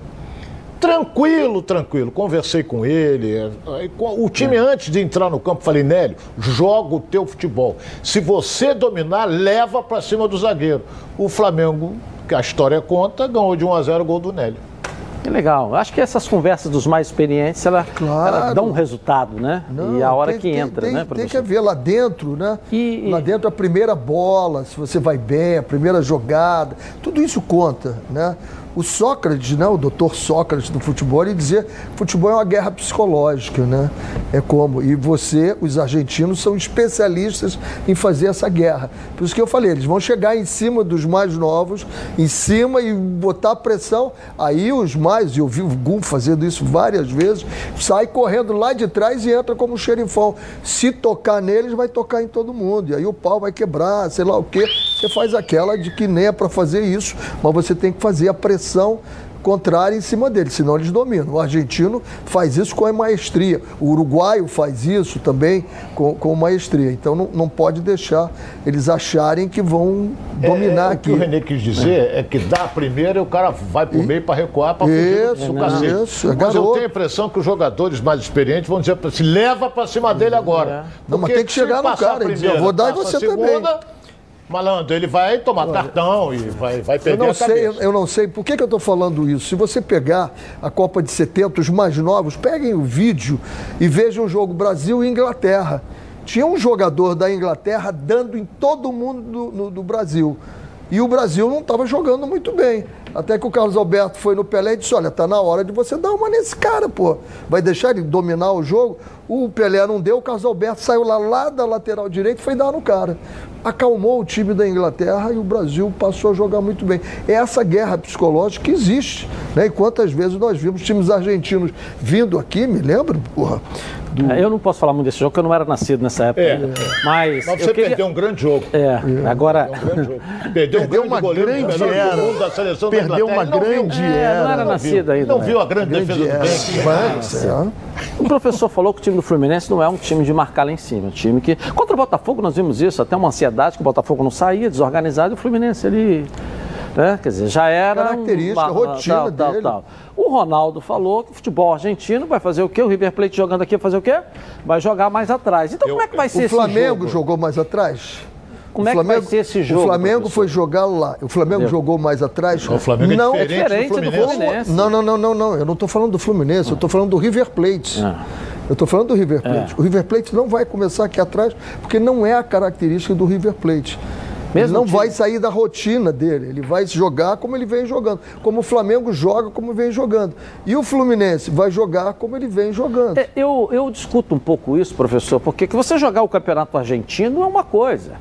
Tranquilo, tranquilo. Conversei com ele. O time, antes de entrar no campo, falei, Nélio, joga o teu futebol. Se você dominar, leva para cima do zagueiro. O Flamengo que a história conta, ganhou de 1 a 0 o gol do Nélio. Que legal. Acho que essas conversas dos mais experientes, ela, claro. ela dão um resultado, né? Não, e a hora tem, que entra, tem, né, professor? Tem que haver lá dentro, né? E, lá dentro a primeira bola, se você vai bem, a primeira jogada, tudo isso conta, né? O Sócrates, né, o doutor Sócrates do futebol, ele dizia que futebol é uma guerra psicológica, né? É como. E você, os argentinos, são especialistas em fazer essa guerra. Por isso que eu falei, eles vão chegar em cima dos mais novos, em cima e botar pressão. Aí os mais, eu vi o Gum fazendo isso várias vezes, sai correndo lá de trás e entra como um xerifão. Se tocar neles, vai tocar em todo mundo. E aí o pau vai quebrar, sei lá o quê. Você faz aquela de que nem é para fazer isso, mas você tem que fazer a pressão contrária em cima dele, senão eles dominam. O argentino faz isso com maestria, o uruguaio faz isso também com, com maestria. Então não, não pode deixar eles acharem que vão dominar é, é, aqui. O que o Renê quis dizer é, é que dá a primeira e o cara vai pro meio para recuar para fugir isso, do cacete. Isso, é Mas eu tenho a impressão que os jogadores mais experientes vão dizer para se leva para cima dele agora. Não, mas tem que chegar no cara e dizer, eu vou dar e você segunda, também. Malandro, ele vai tomar Olha, cartão e vai, vai perder eu não sei, eu, eu, não sei. Por que, que eu estou falando isso? Se você pegar a Copa de 70, os mais novos, peguem o vídeo e vejam o jogo Brasil e Inglaterra. Tinha um jogador da Inglaterra dando em todo mundo do, no, do Brasil. E o Brasil não estava jogando muito bem. Até que o Carlos Alberto foi no Pelé e disse: Olha, tá na hora de você dar uma nesse cara, pô. Vai deixar ele dominar o jogo? O Pelé não deu, o Carlos Alberto saiu lá, lá da lateral direita e foi dar no cara acalmou o time da Inglaterra e o Brasil passou a jogar muito bem. É essa guerra psicológica que existe. Né? E quantas vezes nós vimos times argentinos vindo aqui, me lembro, porra. Do... É, eu não posso falar muito desse jogo, porque eu não era nascido nessa época. É. Mas, mas você queria... perdeu um grande jogo. É, é. agora. Perdeu, um grande uma goleiro, grande era. Mundo da seleção perdeu uma grande era. É, não era nascido ainda. Não né? viu a grande, grande defesa do bem. O professor falou que o time do Fluminense não é um time de marcar lá em cima. Um time que. Contra o Botafogo nós vimos isso, até uma ansiedade que o Botafogo não saía, desorganizado, e o Fluminense ele. Né? Quer dizer, já era. Característica, uma, rotina tal, dele. Tal, tal. O Ronaldo falou que o futebol argentino vai fazer o quê? O River Plate jogando aqui vai fazer o quê? Vai jogar mais atrás. Então, eu, como é que vai ser? O Flamengo jogou mais atrás? Como é que vai ser esse jogo? O Flamengo professor? foi jogar lá. O Flamengo jogou mais atrás. O Flamengo é não, é diferente, diferente do Fluminense. Do Fluminense. Não, não, não, não, não. Eu não estou falando do Fluminense, eu estou falando do River Plate. Ah. Eu estou falando do River Plate. É. O River Plate não vai começar aqui atrás, porque não é a característica do River Plate. Mesmo ele não time. vai sair da rotina dele, ele vai jogar como ele vem jogando, como o Flamengo joga, como vem jogando. E o Fluminense vai jogar como ele vem jogando. É, eu, eu discuto um pouco isso, professor, porque que você jogar o Campeonato Argentino é uma coisa.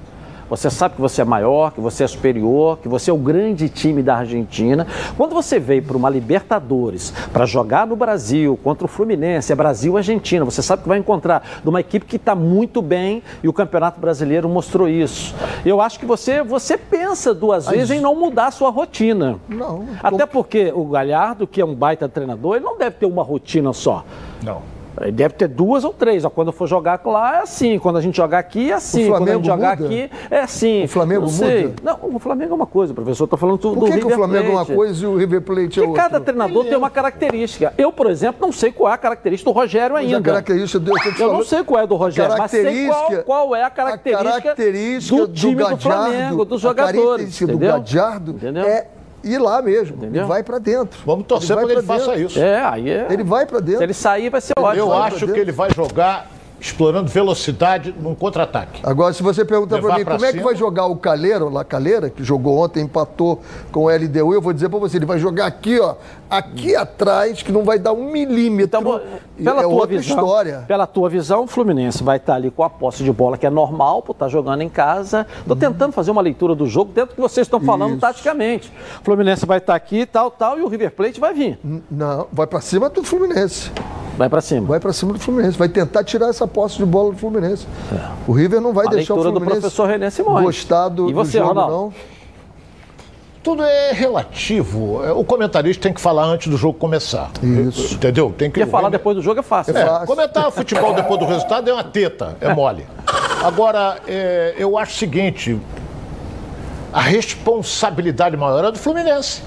Você sabe que você é maior, que você é superior, que você é o grande time da Argentina. Quando você veio para uma Libertadores para jogar no Brasil contra o Fluminense, é Brasil-Argentina, você sabe que vai encontrar uma equipe que está muito bem e o Campeonato Brasileiro mostrou isso. Eu acho que você, você pensa duas vezes em não mudar a sua rotina. Não. Até porque o Galhardo, que é um baita treinador, ele não deve ter uma rotina só. Não. Ele deve ter duas ou três. Ó, quando for jogar lá é assim. Quando a gente jogar aqui é assim. quando a gente jogar muda? aqui é assim. O Flamengo não muda? Não, o Flamengo é uma coisa, professor. Estou falando do, Por que do que o Flamengo Plate. é uma coisa e o River Plate é Porque outra? cada treinador tem uma característica. Eu, por exemplo, não sei qual é a característica do Rogério ainda. Mas a característica do, eu, eu não sei qual é do Rogério, mas sei qual, qual é a característica, a característica do, do time do, Gadiardo, do Flamengo, dos jogadores. A característica entendeu? do Gadiardo entendeu? é ir lá mesmo. Entendeu? vai para dentro. Vamos torcer para que ele faça isso. É, aí é. Ele vai para dentro. Se ele sair, vai ser ótimo. Eu acho que ele vai jogar explorando velocidade num contra-ataque. Agora, se você perguntar para mim como cima... é que vai jogar o Caleiro, lá Caleira, que jogou ontem, empatou com o LDU, eu vou dizer para você, ele vai jogar aqui, ó, aqui atrás, que não vai dar um milímetro. Então, pela é tua visão, história. Pela tua visão, o Fluminense vai estar ali com a posse de bola, que é normal, por estar jogando em casa. Estou tentando fazer uma leitura do jogo dentro do que vocês estão falando Isso. taticamente. O Fluminense vai estar aqui, tal, tal, e o River Plate vai vir. Não, vai para cima do Fluminense. Vai para cima. Vai para cima do Fluminense. Vai tentar tirar essa posse de bola do Fluminense. É. O River não vai a deixar o Fluminense do professor René Simões. gostar do, e você, do jogo, Ronaldo? não. Tudo é relativo. É, o comentarista tem que falar antes do jogo começar. Isso. Entendeu? Tem que Porque falar depois do jogo é fácil. É, fácil. Comentar futebol depois do resultado é uma teta, é mole. Agora, é, eu acho o seguinte: a responsabilidade maior é do Fluminense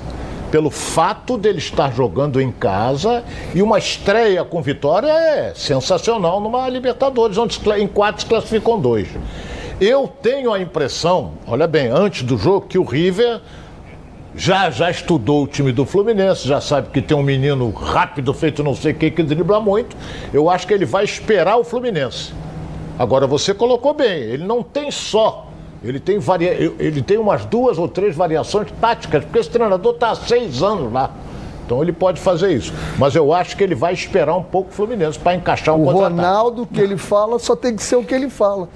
pelo fato dele estar jogando em casa e uma estreia com vitória é sensacional numa Libertadores, onde em quatro se classificam dois. Eu tenho a impressão, olha bem, antes do jogo, que o River já, já estudou o time do Fluminense, já sabe que tem um menino rápido, feito não sei o que, que dribla muito. Eu acho que ele vai esperar o Fluminense. Agora, você colocou bem, ele não tem só ele tem, varia... ele tem umas duas ou três variações táticas, porque esse treinador está há seis anos lá. Então ele pode fazer isso. Mas eu acho que ele vai esperar um pouco o Fluminense para encaixar um O Ronaldo, que ele fala, só tem que ser o que ele fala.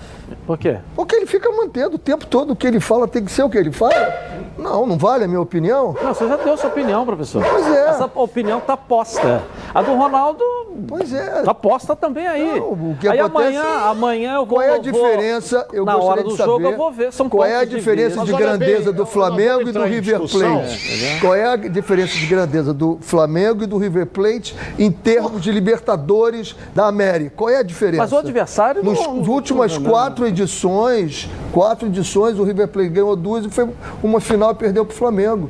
Por quê? Porque ele fica mantendo o tempo todo o que ele fala tem que ser o que ele fala. Não, não vale a minha opinião. Não, você já deu sua opinião, professor. Pois é. Essa opinião está posta. A do Ronaldo. Pois é. Está posta também aí. Não, o que aí acontece, amanhã, amanhã eu vou. Qual é a diferença? Eu na hora do jogo eu vou ver. São qual é a diferença de, de grandeza bem, do Flamengo e do River Plate? É, qual é a diferença de grandeza do Flamengo e do River Plate em termos de Libertadores da América? Qual é a diferença? Mas o adversário. Nos não, últimas não, quatro edições, quatro edições, o River Plate ganhou duas e foi uma final e perdeu para o Flamengo.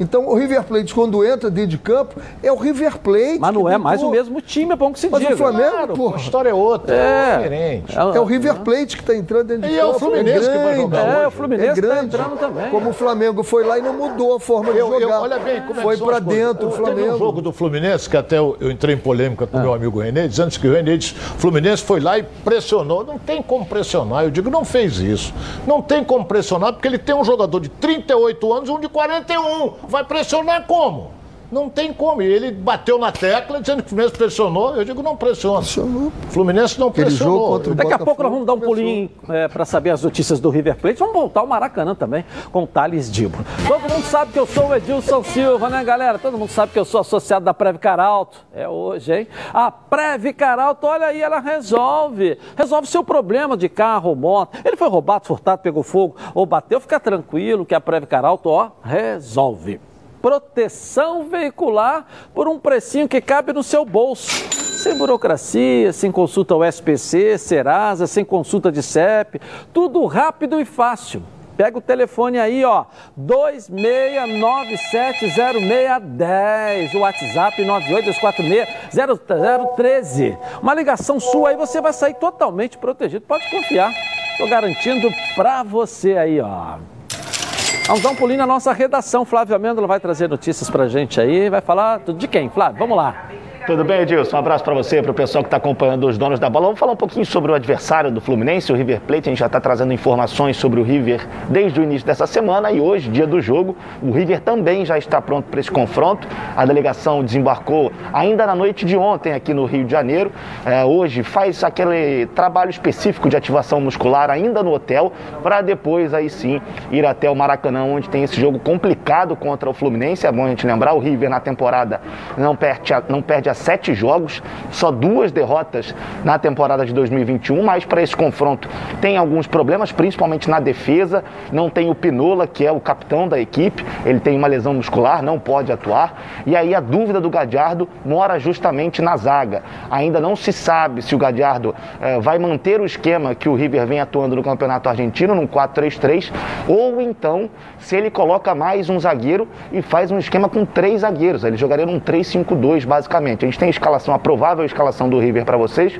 Então, o River Plate, quando entra dentro de campo, é o River Plate. Mas não é mais o mesmo time, é bom que se Mas diga. Mas o Flamengo, claro, pô, a história é outra, é, é diferente. É, é o River Plate que está entrando dentro de e campo. E é o Fluminense é que vai jogar É, hoje. o Fluminense está entrando também. Como o Flamengo foi lá e não mudou a forma de jogar. Eu, olha bem, como foi para dentro o Flamengo. Teve um jogo do Fluminense, que até eu, eu entrei em polêmica com o meu amigo René, dizendo que o René disse, o Fluminense foi lá e pressionou. Não tem como pressionar. Eu digo, não fez isso. Não tem como pressionar, porque ele tem um jogador de 38 anos e um de 41. Vai pressionar como? Não tem como. E ele bateu na tecla dizendo que o Fluminense pressionou. Eu digo, não pressiona. Pressionou. O Fluminense não pressionou. Daqui a pouco nós vamos dar um pulinho é, para saber as notícias do River Plate. Vamos voltar ao Maracanã também com o Thales Dibo. Todo mundo sabe que eu sou o Edilson Silva, né, galera? Todo mundo sabe que eu sou associado da Preve Caralto. É hoje, hein? A Preve Caralto, olha aí, ela resolve. Resolve seu problema de carro ou moto. Ele foi roubado, furtado, pegou fogo ou bateu. Fica tranquilo que a Preve Caralto, ó, resolve proteção veicular por um precinho que cabe no seu bolso. Sem burocracia, sem consulta ao SPC, Serasa, sem consulta de CEP, tudo rápido e fácil. Pega o telefone aí, ó, 26970610, o WhatsApp 982460013. Uma ligação sua aí, você vai sair totalmente protegido, pode confiar. Tô garantindo pra você aí, ó. Vamos dar um pulinho na nossa redação. Flávio Amêndola vai trazer notícias pra gente aí. Vai falar de quem, Flávio? Vamos lá. Tudo bem, Edilson? Um abraço para você, para o pessoal que está acompanhando os donos da bola. Vamos falar um pouquinho sobre o adversário do Fluminense, o River Plate. A gente já está trazendo informações sobre o River desde o início dessa semana e hoje, dia do jogo, o River também já está pronto para esse confronto. A delegação desembarcou ainda na noite de ontem aqui no Rio de Janeiro. É, hoje faz aquele trabalho específico de ativação muscular ainda no hotel, para depois aí sim ir até o Maracanã, onde tem esse jogo complicado contra o Fluminense. É bom a gente lembrar, o River na temporada não perde a, não perde a sete jogos, só duas derrotas na temporada de 2021, mas para esse confronto tem alguns problemas, principalmente na defesa. Não tem o Pinola, que é o capitão da equipe, ele tem uma lesão muscular, não pode atuar. E aí a dúvida do Gadiardo mora justamente na zaga. Ainda não se sabe se o Gadiardo eh, vai manter o esquema que o River vem atuando no Campeonato Argentino, num 4-3-3, ou então se ele coloca mais um zagueiro e faz um esquema com três zagueiros. Ele jogaria num 3-5-2, basicamente. Gente tem a escalação, a provável escalação do River para vocês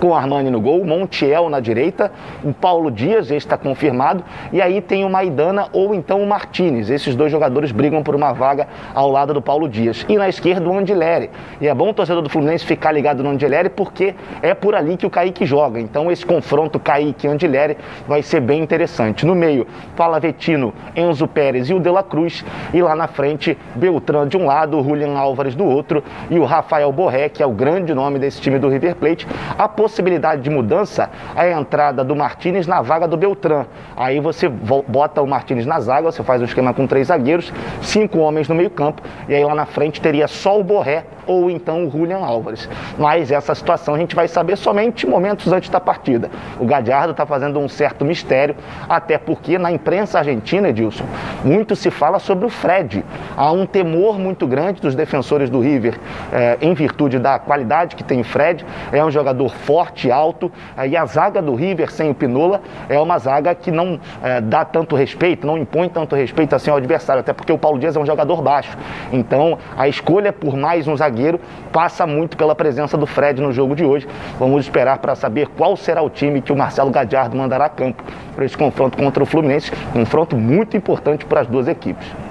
com Armani no gol, Montiel na direita, o Paulo Dias, esse está confirmado, e aí tem o Maidana ou então o Martinez. Esses dois jogadores brigam por uma vaga ao lado do Paulo Dias. E na esquerda o Andileri. E é bom o torcedor do Fluminense ficar ligado no Andileri porque é por ali que o Kaique joga. Então esse confronto Kaique e Andileri vai ser bem interessante. No meio, Palavetino, Enzo Pérez e o De La Cruz. E lá na frente, Beltrán de um lado, o Julian Álvares do outro e o Rafael Borré, que é o grande nome desse time do River Plate. A possibilidade de mudança é a entrada do Martinez na vaga do Beltrán. Aí você bota o Martinez na zaga, você faz um esquema com três zagueiros, cinco homens no meio-campo, e aí lá na frente teria só o Borré ou então o Julian Álvares. Mas essa situação a gente vai saber somente momentos antes da partida. O Gadiardo está fazendo um certo mistério, até porque na imprensa argentina, Edilson, muito se fala sobre o Fred. Há um temor muito grande dos defensores do River eh, em virtude da qualidade que tem o Fred. É um jogador forte, alto, eh, e a zaga do River sem o Pinola é uma zaga que não eh, dá tanto respeito, não impõe tanto respeito assim ao adversário, até porque o Paulo Dias é um jogador baixo. Então a escolha por mais um zagueiro passa muito pela presença do Fred no jogo de hoje. Vamos esperar para saber qual será o time que o Marcelo Gadiardo mandará a campo para esse confronto contra o Fluminense. Confronto muito importante para as duas equipes.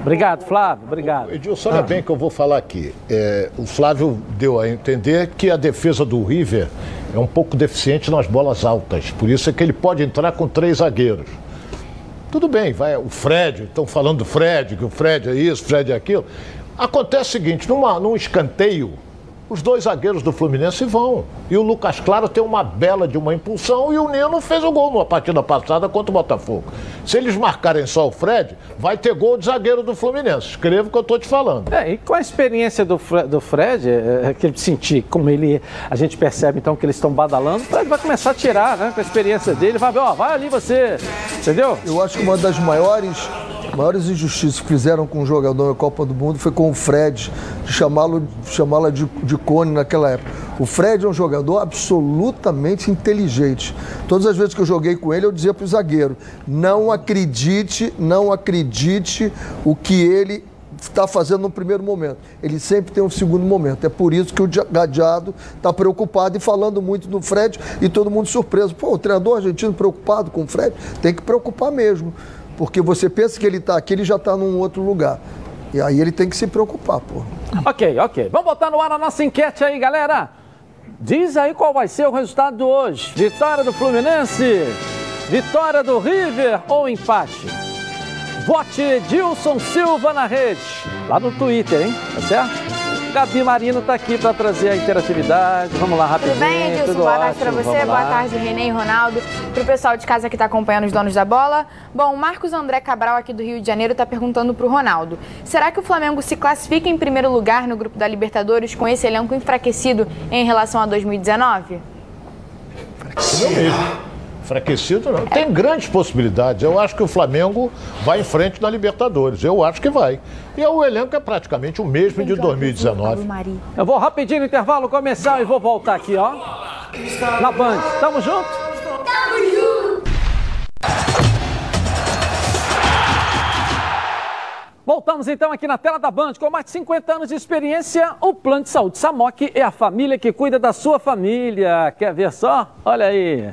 Obrigado, Flávio. Obrigado. Edilson, olha ah. bem que eu vou falar aqui. É, o Flávio deu a entender que a defesa do River é um pouco deficiente nas bolas altas. Por isso é que ele pode entrar com três zagueiros. Tudo bem, vai o Fred, estão falando do Fred, que o Fred é isso, o Fred é aquilo. Acontece o seguinte, numa, num escanteio, os dois zagueiros do Fluminense vão. E o Lucas Claro tem uma bela de uma impulsão e o Nino fez o gol numa partida passada contra o Botafogo. Se eles marcarem só o Fred, vai ter gol de zagueiro do Fluminense. Escreva o que eu estou te falando. É, e com a experiência do, Fred, do Fred, é, é, que ele sentir, como ele, a gente percebe então que eles estão badalando, o Fred vai começar a tirar, né? Com a experiência dele, vai ver, ó, vai ali você, entendeu? Eu acho que uma das maiores maiores injustiças que fizeram com o jogador na Copa do Mundo foi com o Fred, de chamá-lo chamá de, de cone naquela época. O Fred é um jogador absolutamente inteligente. Todas as vezes que eu joguei com ele, eu dizia para o zagueiro: não acredite, não acredite o que ele está fazendo no primeiro momento. Ele sempre tem um segundo momento. É por isso que o Gadiado está preocupado e falando muito do Fred e todo mundo surpreso. Pô, o treinador argentino preocupado com o Fred tem que preocupar mesmo. Porque você pensa que ele está aqui, ele já está num outro lugar. E aí ele tem que se preocupar, pô. Ok, ok. Vamos botar no ar a nossa enquete aí, galera. Diz aí qual vai ser o resultado de hoje. Vitória do Fluminense, vitória do River ou empate? Vote Edilson Silva na rede, lá no Twitter, hein? Tá certo? Gabi Marino está aqui para trazer a interatividade. Vamos lá, rapidinho. Tudo bem, Edilson? Boa tarde para você, boa tarde, Renê e Ronaldo. Para o pessoal de casa que está acompanhando os donos da bola. Bom, o Marcos André Cabral, aqui do Rio de Janeiro, está perguntando para o Ronaldo. Será que o Flamengo se classifica em primeiro lugar no grupo da Libertadores com esse elenco enfraquecido em relação a 2019? Enfraquecido mesmo enfraquecido, não. Tem grandes possibilidades. Eu acho que o Flamengo vai em frente na Libertadores. Eu acho que vai. E o elenco é praticamente o mesmo de 2019. Eu vou rapidinho no intervalo começar e vou voltar aqui, ó. Na Band. Tamo junto? Tamo junto! Voltamos então aqui na tela da Band. Com mais de 50 anos de experiência, o Plano de Saúde Samok é a família que cuida da sua família. Quer ver só? Olha aí.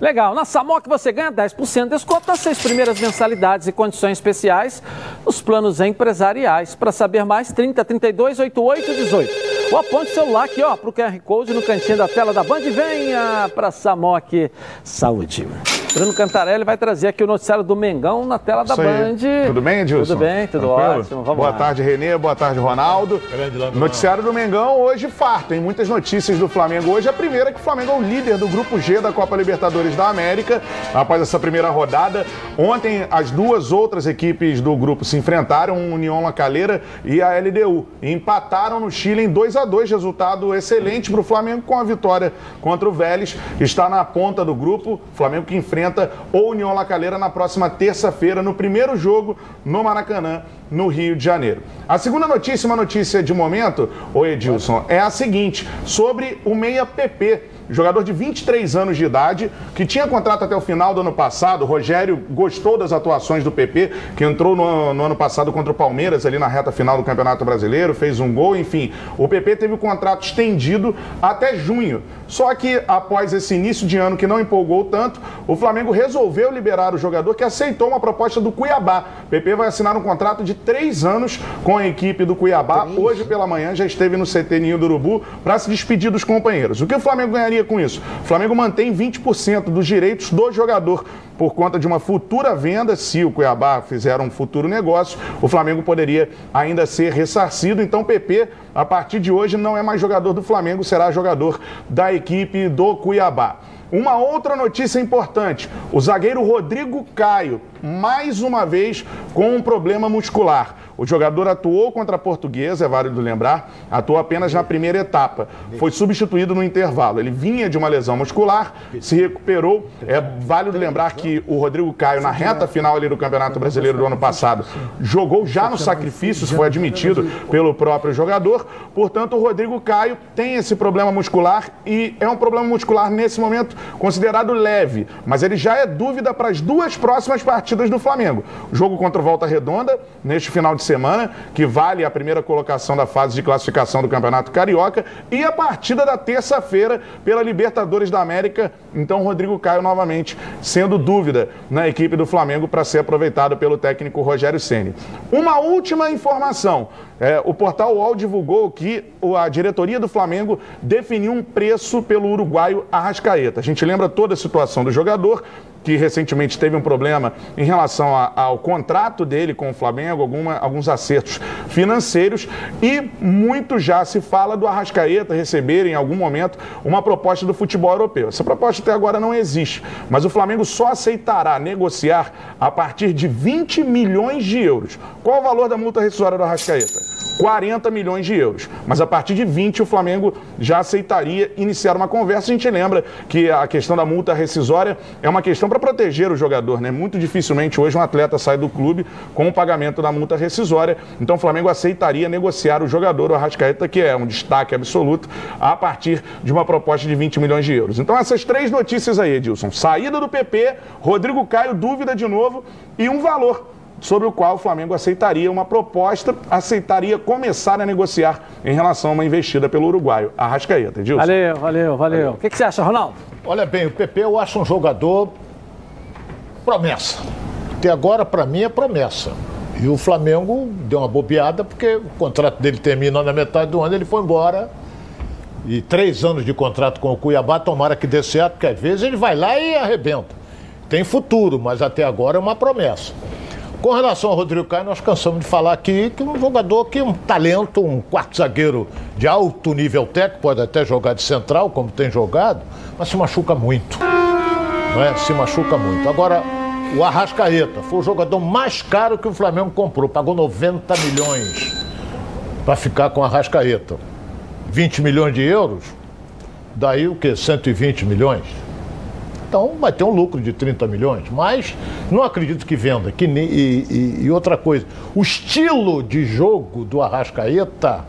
Legal, na Samok você ganha 10% de desconto nas seis primeiras mensalidades e condições especiais nos planos empresariais. Para saber mais, 30 32 88 18. Ou aponte o celular aqui ó, para o QR Code no cantinho da tela da Band e venha para Samok Saúde. Bruno Cantarelli vai trazer aqui o noticiário do Mengão na tela da Band. Tudo bem, Edilson? Tudo bem, tudo Tranquilo? ótimo. Vamos boa lá. tarde, Renê. Boa tarde, Ronaldo. Noticiário do Mengão hoje farto. Tem muitas notícias do Flamengo hoje. A primeira é que o Flamengo é o líder do Grupo G da Copa Libertadores da América. Após essa primeira rodada, ontem as duas outras equipes do grupo se enfrentaram, o União La Calera e a LDU. E empataram no Chile em 2 a 2 resultado excelente para o Flamengo com a vitória contra o Vélez. Está na ponta do grupo. Flamengo que enfrenta enfrenta o União La Calera na próxima terça-feira, no primeiro jogo no Maracanã, no Rio de Janeiro. A segunda notícia, uma notícia de momento, o Edilson, é a seguinte, sobre o meia PP jogador de 23 anos de idade, que tinha contrato até o final do ano passado. O Rogério gostou das atuações do PP, que entrou no, no, ano passado contra o Palmeiras, ali na reta final do Campeonato Brasileiro, fez um gol, enfim. O PP teve o contrato estendido até junho. Só que após esse início de ano que não empolgou tanto, o Flamengo resolveu liberar o jogador que aceitou uma proposta do Cuiabá. O PP vai assinar um contrato de três anos com a equipe do Cuiabá. Hoje pela manhã já esteve no CT Ninho do Urubu para se despedir dos companheiros. O que o Flamengo ganharia com isso? O Flamengo mantém 20% dos direitos do jogador por conta de uma futura venda, se o Cuiabá fizer um futuro negócio, o Flamengo poderia ainda ser ressarcido. Então, o PP, a partir de hoje, não é mais jogador do Flamengo, será jogador da equipe do Cuiabá. Uma outra notícia importante: o zagueiro Rodrigo Caio, mais uma vez com um problema muscular. O jogador atuou contra a Portuguesa, é válido lembrar, atuou apenas na primeira etapa. Foi substituído no intervalo. Ele vinha de uma lesão muscular, se recuperou. É válido lembrar que o Rodrigo Caio, na reta final ali do Campeonato Brasileiro do ano passado, jogou já no sacrifício, isso foi admitido pelo próprio jogador. Portanto, o Rodrigo Caio tem esse problema muscular e é um problema muscular nesse momento considerado leve, mas ele já é dúvida para as duas próximas partidas do Flamengo. Jogo contra o Volta Redonda, neste final de semana, que vale a primeira colocação da fase de classificação do Campeonato Carioca, e a partida da terça-feira pela Libertadores da América. Então, Rodrigo Caio novamente sendo dúvida na equipe do Flamengo para ser aproveitado pelo técnico Rogério Ceni. Uma última informação. É, o portal UOL divulgou que a diretoria do Flamengo definiu um preço pelo uruguaio Arrascaeta. A gente lembra toda a situação do jogador, que recentemente teve um problema em relação a, ao contrato dele com o Flamengo, alguma, alguns acertos financeiros, e muito já se fala do Arrascaeta receber em algum momento uma proposta do futebol europeu. Essa proposta até agora não existe, mas o Flamengo só aceitará negociar a partir de 20 milhões de euros. Qual o valor da multa rescisória do Arrascaeta? 40 milhões de euros. Mas a partir de 20 o Flamengo já aceitaria iniciar uma conversa. A gente lembra que a questão da multa rescisória é uma questão para proteger o jogador, né? Muito dificilmente hoje um atleta sai do clube com o pagamento da multa rescisória. Então o Flamengo aceitaria negociar o jogador, o Arrascaeta, que é um destaque absoluto, a partir de uma proposta de 20 milhões de euros. Então essas três notícias aí, Edilson. Saída do PP, Rodrigo Caio, dúvida de novo, e um valor sobre o qual o Flamengo aceitaria uma proposta, aceitaria começar a negociar em relação a uma investida pelo uruguaio, Arrascaeta. Edilson. Valeu, valeu, valeu. O que, que você acha, Ronaldo? Olha bem, o PP eu acho um jogador promessa. Até agora, para mim, é promessa. E o Flamengo deu uma bobeada porque o contrato dele termina na metade do ano, ele foi embora. E três anos de contrato com o Cuiabá, tomara que dê certo, porque às vezes ele vai lá e arrebenta. Tem futuro, mas até agora é uma promessa. Com relação ao Rodrigo Caio, nós cansamos de falar aqui que um jogador que é um talento, um quarto zagueiro de alto nível técnico, pode até jogar de central, como tem jogado, mas se machuca muito. Não é? Se machuca muito. Agora, o Arrascaeta foi o jogador mais caro que o Flamengo comprou, pagou 90 milhões para ficar com o Arrascaeta. 20 milhões de euros, daí o que? 120 milhões. Então vai ter um lucro de 30 milhões. Mas não acredito que venda. Que, e, e, e outra coisa, o estilo de jogo do Arrascaeta,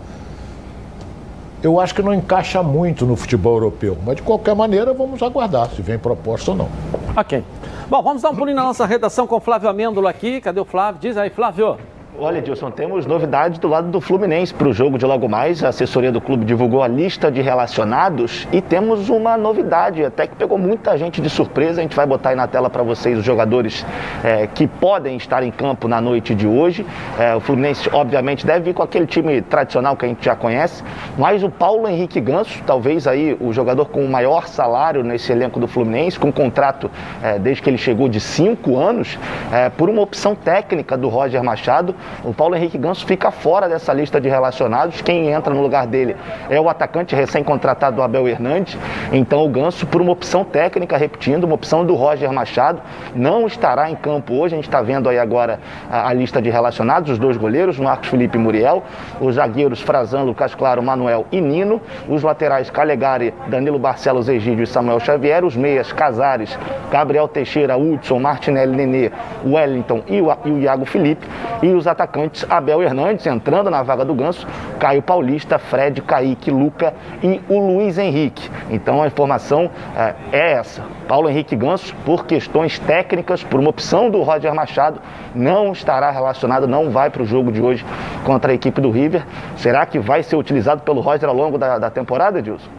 eu acho que não encaixa muito no futebol europeu. Mas de qualquer maneira, vamos aguardar se vem proposta ou não. Ok. Bom, vamos dar um pulinho na nossa redação com o Flávio Amêndola aqui. Cadê o Flávio? Diz aí, Flávio. Olha, Edilson, temos novidades do lado do Fluminense para o jogo de logo mais. A assessoria do clube divulgou a lista de relacionados e temos uma novidade, até que pegou muita gente de surpresa. A gente vai botar aí na tela para vocês os jogadores é, que podem estar em campo na noite de hoje. É, o Fluminense, obviamente, deve vir com aquele time tradicional que a gente já conhece, mas o Paulo Henrique Ganso, talvez aí o jogador com o maior salário nesse elenco do Fluminense, com um contrato é, desde que ele chegou de cinco anos, é, por uma opção técnica do Roger Machado. O Paulo Henrique Ganso fica fora dessa lista de relacionados. Quem entra no lugar dele é o atacante recém-contratado Abel Hernandes. Então o Ganso, por uma opção técnica, repetindo, uma opção do Roger Machado, não estará em campo hoje. A gente está vendo aí agora a, a, lista de relacionados, os dois goleiros, Marcos Felipe Muriel, os zagueiros Frazan, Lucas Claro, Manuel e Nino, os laterais Calegari, Danilo Barcelos, Egídio e Samuel Xavier, os meias Casares, Gabriel Teixeira, Hudson, Martinelli, Nenê, Wellington e o, e o Iago Felipe, e os atacantes Abel Hernandes entrando na vaga do Ganso, Caio Paulista, Fred, Kaique, Luca e o Luiz Henrique. Então a informação é, é essa. Paulo Henrique Ganso, por questões técnicas, por uma opção do Roger Machado, não estará relacionado, não vai para o jogo de hoje contra a equipe do River. Será que vai ser utilizado pelo Roger ao longo da, da temporada, Edilson?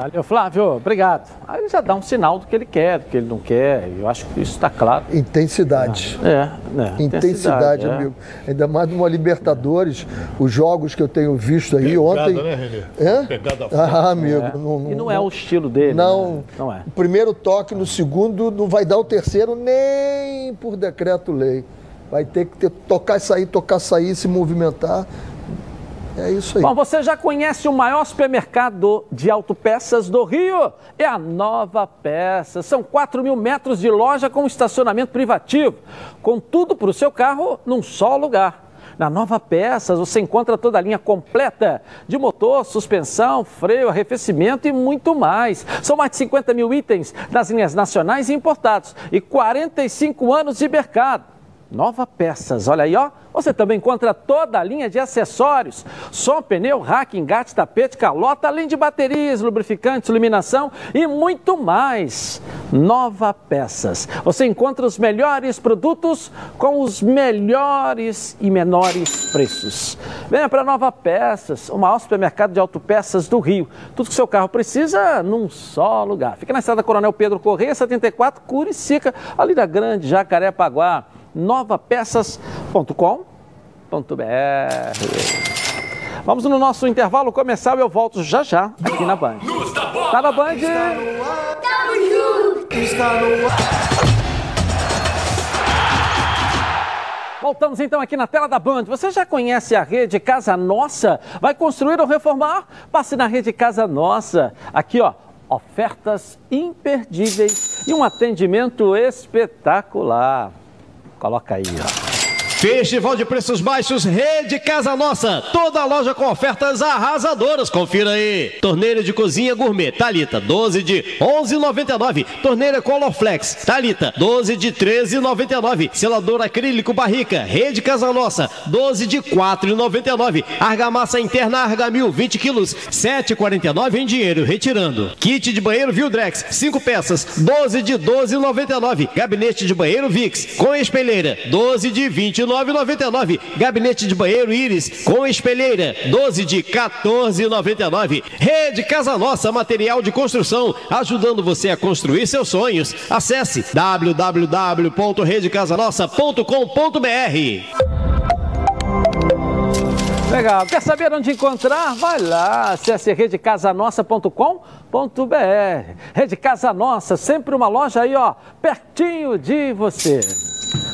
Valeu, Flávio, obrigado. Aí ele já dá um sinal do que ele quer, do que ele não quer. Eu acho que isso está claro. Intensidade. É, é. Intensidade, é. amigo. Ainda mais numa Libertadores, os jogos que eu tenho visto aí Pegada, ontem. Né, Renê? É? Pegada Ah, amigo. É. Não, não, e não, é o estilo dele. Não, né? não é. O primeiro toque, no segundo, não vai dar o terceiro nem por decreto-lei. Vai ter que ter, tocar, sair, tocar, sair, se movimentar. É isso aí. Bom, você já conhece o maior supermercado de autopeças do Rio? É a Nova Peças. São 4 mil metros de loja com estacionamento privativo, com tudo para o seu carro num só lugar. Na Nova Peças você encontra toda a linha completa de motor, suspensão, freio, arrefecimento e muito mais. São mais de 50 mil itens das linhas nacionais e importados e 45 anos de mercado. Nova Peças, olha aí, ó. Você também encontra toda a linha de acessórios: som, pneu, rack, engate, tapete, calota, além de baterias, lubrificantes, iluminação e muito mais. Nova Peças. Você encontra os melhores produtos com os melhores e menores preços. Venha para Nova Peças, o maior supermercado de autopeças do Rio. Tudo que seu carro precisa num só lugar. Fica na estrada Coronel Pedro Correia, 74, Curicica, ali da Grande Jacarepaguá novapeças.com.br. Vamos no nosso intervalo comercial e eu volto já já aqui na Band. Tá na Band? Junto! Está no Voltamos então aqui na tela da Band. Você já conhece a rede Casa Nossa? Vai construir ou reformar? Passe na rede Casa Nossa. Aqui, ó, ofertas imperdíveis e um atendimento espetacular. Coloca aí, ó. Festival de preços baixos, Rede Casa Nossa. Toda loja com ofertas arrasadoras. Confira aí. Torneira de cozinha gourmet, Talita, 12 de 11,99. Torneira Colorflex, Talita, 12 de 13,99. Selador acrílico Barrica, Rede Casa Nossa, 12 de 4,99. Argamassa interna Argamil, 20 quilos, 7,49 em dinheiro, retirando. Kit de banheiro Vildrex, 5 peças, 12 de 12,99. Gabinete de banheiro Vix, com espelheira, 12 de 29 9,99. Gabinete de banheiro Iris com espelheira, 12 de 14,99. Rede Casa Nossa, material de construção, ajudando você a construir seus sonhos. Acesse www.redecasanossa.com.br. Legal. Quer saber onde encontrar? Vai lá, acesse redecasanossa.com.br. Rede Casa Nossa, sempre uma loja aí, ó, pertinho de você.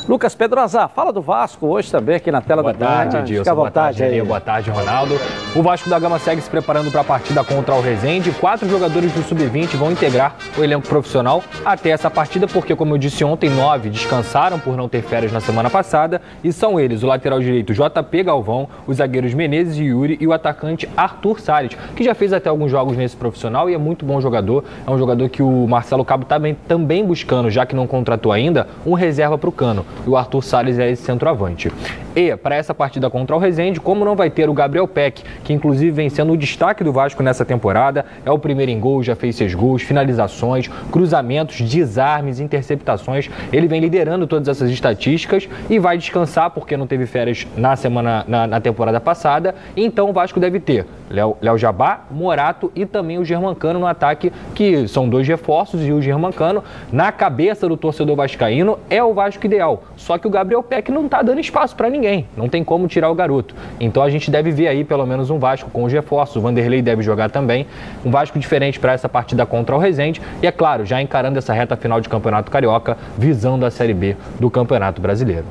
Lucas Pedrosa, fala do Vasco hoje também aqui na tela boa da tarde, Edilson. Fica à vontade boa tarde, aí. Boa tarde, Ronaldo. O Vasco da Gama segue se preparando para a partida contra o Resende. Quatro jogadores do Sub-20 vão integrar o elenco profissional até essa partida, porque, como eu disse ontem, nove descansaram por não ter férias na semana passada. E são eles, o lateral direito JP Galvão, os zagueiros Menezes e Yuri e o atacante Arthur Salles, que já fez até alguns jogos nesse profissional e é muito bom jogador. É um jogador que o Marcelo Cabo também, também buscando, já que não contratou ainda, um reserva para o Cano. E o Arthur Salles é esse centroavante. E, para essa partida contra o Resende, como não vai ter o Gabriel Peck, que inclusive vem sendo o destaque do Vasco nessa temporada, é o primeiro em gol, já fez seis gols, finalizações, cruzamentos, desarmes, interceptações. Ele vem liderando todas essas estatísticas e vai descansar porque não teve férias na semana na, na temporada passada. Então o Vasco deve ter Léo Jabá, Morato e também o Germancano no ataque, que são dois reforços e o Germancano, na cabeça do torcedor vascaíno, é o Vasco ideal. Só que o Gabriel Peck não está dando espaço para ninguém, não tem como tirar o garoto. Então a gente deve ver aí pelo menos um Vasco com os reforços, o Vanderlei deve jogar também, um Vasco diferente para essa partida contra o Resende e é claro, já encarando essa reta final de Campeonato Carioca, visando a Série B do Campeonato Brasileiro.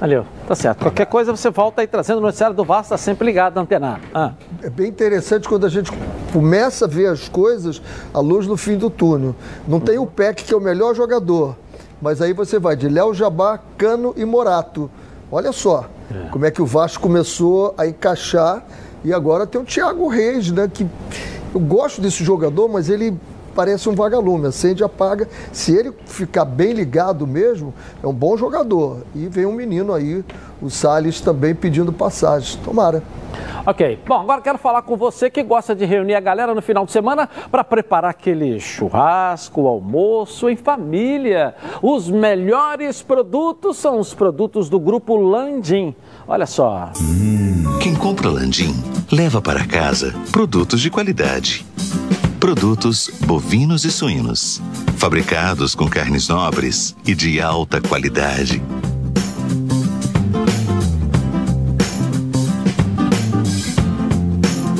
Valeu, tá certo. Qualquer coisa você volta aí trazendo o noticiário do Vasco, tá sempre ligado, antenado. Ah. É bem interessante quando a gente começa a ver as coisas à luz no fim do túnel. Não tem o PEC, que é o melhor jogador, mas aí você vai de Léo Jabá, Cano e Morato. Olha só é. como é que o Vasco começou a encaixar e agora tem o Thiago Reis, né? Que eu gosto desse jogador, mas ele parece um vagalume, acende e apaga. Se ele ficar bem ligado mesmo, é um bom jogador. E vem um menino aí, o Salles, também pedindo passagem. Tomara. Ok. Bom, agora quero falar com você que gosta de reunir a galera no final de semana para preparar aquele churrasco, almoço em família. Os melhores produtos são os produtos do grupo Landim. Olha só. Hum, quem compra Landim leva para casa produtos de qualidade. Produtos bovinos e suínos, fabricados com carnes nobres e de alta qualidade.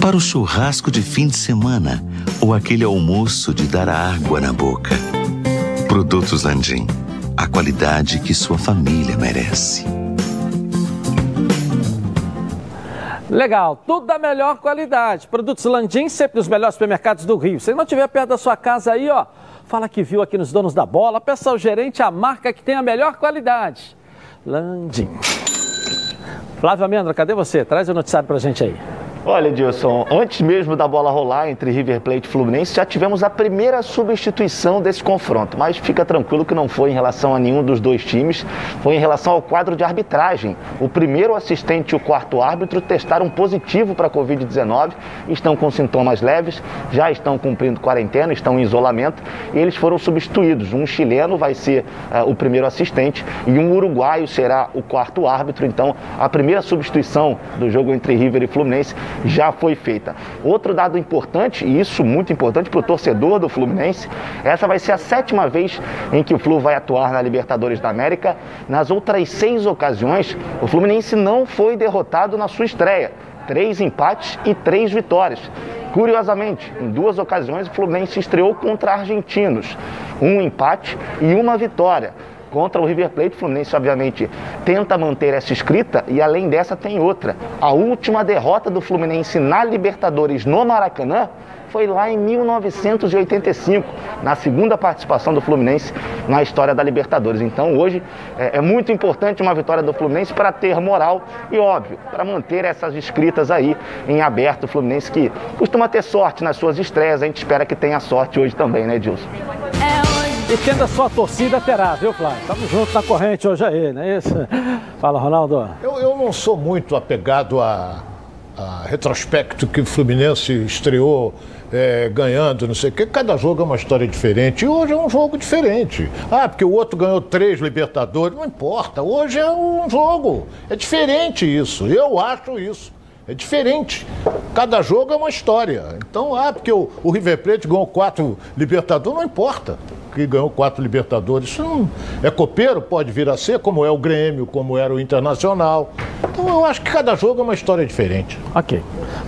Para o churrasco de fim de semana ou aquele almoço de dar água na boca. Produtos Landim, a qualidade que sua família merece. Legal, tudo da melhor qualidade. Produtos Landim, sempre nos melhores supermercados do Rio. Se não estiver perto da sua casa aí, ó, fala que viu aqui nos Donos da Bola, peça ao gerente a marca que tem a melhor qualidade. Landim. Flávio Amendra, cadê você? Traz o noticiário pra gente aí. Olha, Edilson, antes mesmo da bola rolar entre River Plate e Fluminense, já tivemos a primeira substituição desse confronto. Mas fica tranquilo que não foi em relação a nenhum dos dois times, foi em relação ao quadro de arbitragem. O primeiro assistente e o quarto árbitro testaram positivo para a Covid-19, estão com sintomas leves, já estão cumprindo quarentena, estão em isolamento e eles foram substituídos. Um chileno vai ser uh, o primeiro assistente e um uruguaio será o quarto árbitro. Então, a primeira substituição do jogo entre River e Fluminense já foi feita. Outro dado importante, e isso muito importante para o torcedor do Fluminense, essa vai ser a sétima vez em que o Flu vai atuar na Libertadores da América. Nas outras seis ocasiões, o Fluminense não foi derrotado na sua estreia. Três empates e três vitórias. Curiosamente, em duas ocasiões o Fluminense estreou contra argentinos. Um empate e uma vitória contra o River Plate. O Fluminense, obviamente, tenta manter essa escrita e, além dessa, tem outra. A última derrota do Fluminense na Libertadores no Maracanã foi lá em 1985, na segunda participação do Fluminense na história da Libertadores. Então, hoje é, é muito importante uma vitória do Fluminense para ter moral e, óbvio, para manter essas escritas aí em aberto. O Fluminense que costuma ter sorte nas suas estreias, a gente espera que tenha sorte hoje também, né, Edilson? E tendo a sua torcida terá, viu, Flávio? Estamos juntos na corrente hoje aí, não é isso? Fala, Ronaldo. Eu, eu não sou muito apegado a, a retrospecto que o Fluminense estreou é, ganhando, não sei o quê. Cada jogo é uma história diferente. E hoje é um jogo diferente. Ah, porque o outro ganhou três Libertadores. Não importa. Hoje é um jogo. É diferente isso. Eu acho isso. É diferente. Cada jogo é uma história. Então, ah, porque o, o River Plate ganhou quatro Libertadores, não importa que ganhou quatro Libertadores. Isso não é copeiro, pode vir a ser, como é o Grêmio, como era o Internacional. Então eu acho que cada jogo é uma história diferente. Ok.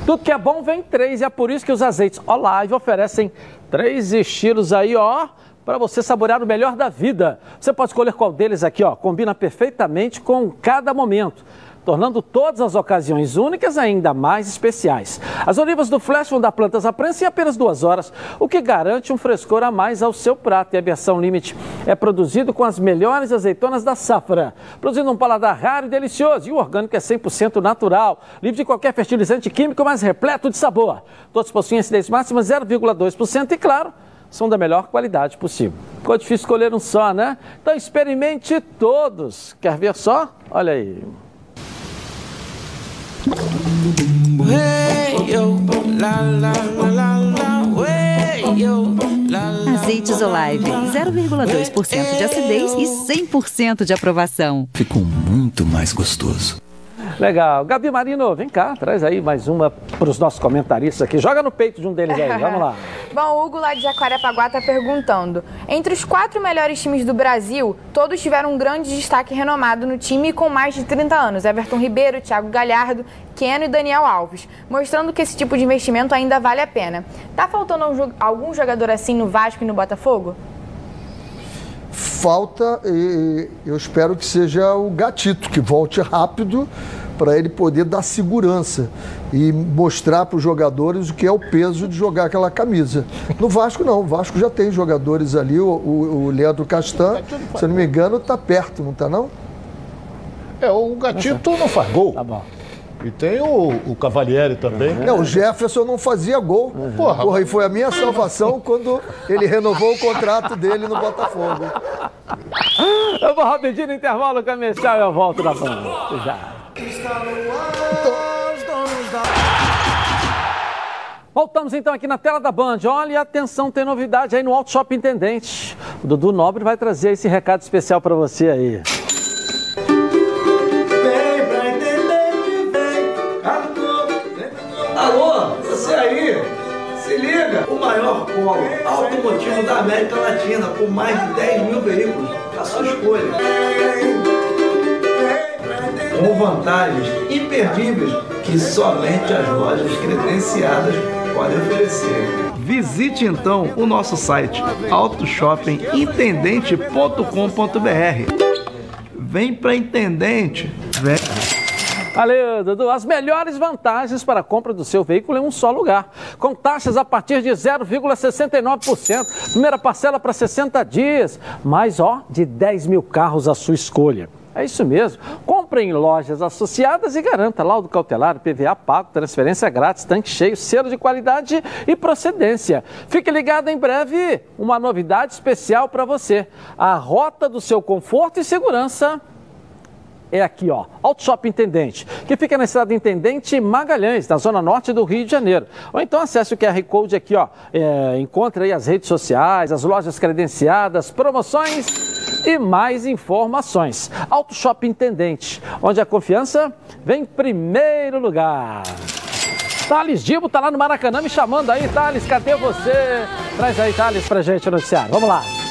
Tudo que é bom vem três, e é por isso que os azeites Olive oferecem três estilos aí, ó para você saborear o melhor da vida. Você pode escolher qual deles aqui, ó, combina perfeitamente com cada momento tornando todas as ocasiões únicas ainda mais especiais. As olivas do Flash vão dar plantas à prensa em apenas duas horas, o que garante um frescor a mais ao seu prato. E a versão Limite é produzido com as melhores azeitonas da safra, produzindo um paladar raro e delicioso. E o orgânico é 100% natural, livre de qualquer fertilizante químico, mas repleto de sabor. Todos possuem acidez máxima 0,2% e, claro, são da melhor qualidade possível. Ficou difícil escolher um só, né? Então experimente todos. Quer ver só? Olha aí. Azeites Olive, 0,2% de acidez e 100% de aprovação. Ficou muito mais gostoso. Legal. Gabi Marino, vem cá, traz aí mais uma para os nossos comentaristas aqui. Joga no peito de um deles aí, vamos lá. (laughs) Bom, o Hugo lá de Jacarepaguá está perguntando. Entre os quatro melhores times do Brasil, todos tiveram um grande destaque renomado no time com mais de 30 anos. Everton Ribeiro, Thiago Galhardo, Keno e Daniel Alves, mostrando que esse tipo de investimento ainda vale a pena. Tá faltando algum jogador assim no Vasco e no Botafogo? Falta, e eu espero que seja o Gatito, que volte rápido para ele poder dar segurança e mostrar para os jogadores o que é o peso de jogar aquela camisa. No Vasco, não. O Vasco já tem jogadores ali. O, o, o Leandro Castan, se eu não me engano, está perto, não está, não? É, o Gatito não faz gol. Tá bom. E tem o, o Cavalieri também. Não, o Jefferson não fazia gol. Uhum. Porra, Porra, e foi a minha salvação quando ele renovou o contrato dele no Botafogo. Eu vou rapidinho no intervalo comercial e eu volto da banda. Já. Voltamos então aqui na tela da Band. Olha, atenção, tem novidade aí no Auto Shop Intendente. O Dudu Nobre vai trazer esse recado especial para você aí. Vem pra Intendente, vem. Alô, você aí? Se liga! O maior polo automotivo da América Latina, com mais de 10 mil veículos. A sua escolha com vantagens imperdíveis que somente as lojas credenciadas podem oferecer. Visite então o nosso site autoshoppingintendente.com.br. Vem para Intendente, vem. Valeu, Dudu. As melhores vantagens para a compra do seu veículo em um só lugar. Com taxas a partir de 0,69%. Primeira parcela para 60 dias. Mais, ó, de 10 mil carros à sua escolha. É isso mesmo. Compre em lojas associadas e garanta laudo cautelar, PVA pago, transferência grátis, tanque cheio, selo de qualidade e procedência. Fique ligado em breve, uma novidade especial para você. A rota do seu conforto e segurança é aqui, ó, Auto Shop Intendente, que fica na estrada Intendente Magalhães, na zona norte do Rio de Janeiro. Ou então acesse o QR Code aqui, ó, é, encontre aí as redes sociais, as lojas credenciadas, promoções e mais informações. Auto Shop Intendente, onde a confiança vem em primeiro lugar. Thales Dibo tá lá no Maracanã me chamando aí, Thales, cadê você? Traz aí, Thales, pra gente o noticiário. Vamos lá.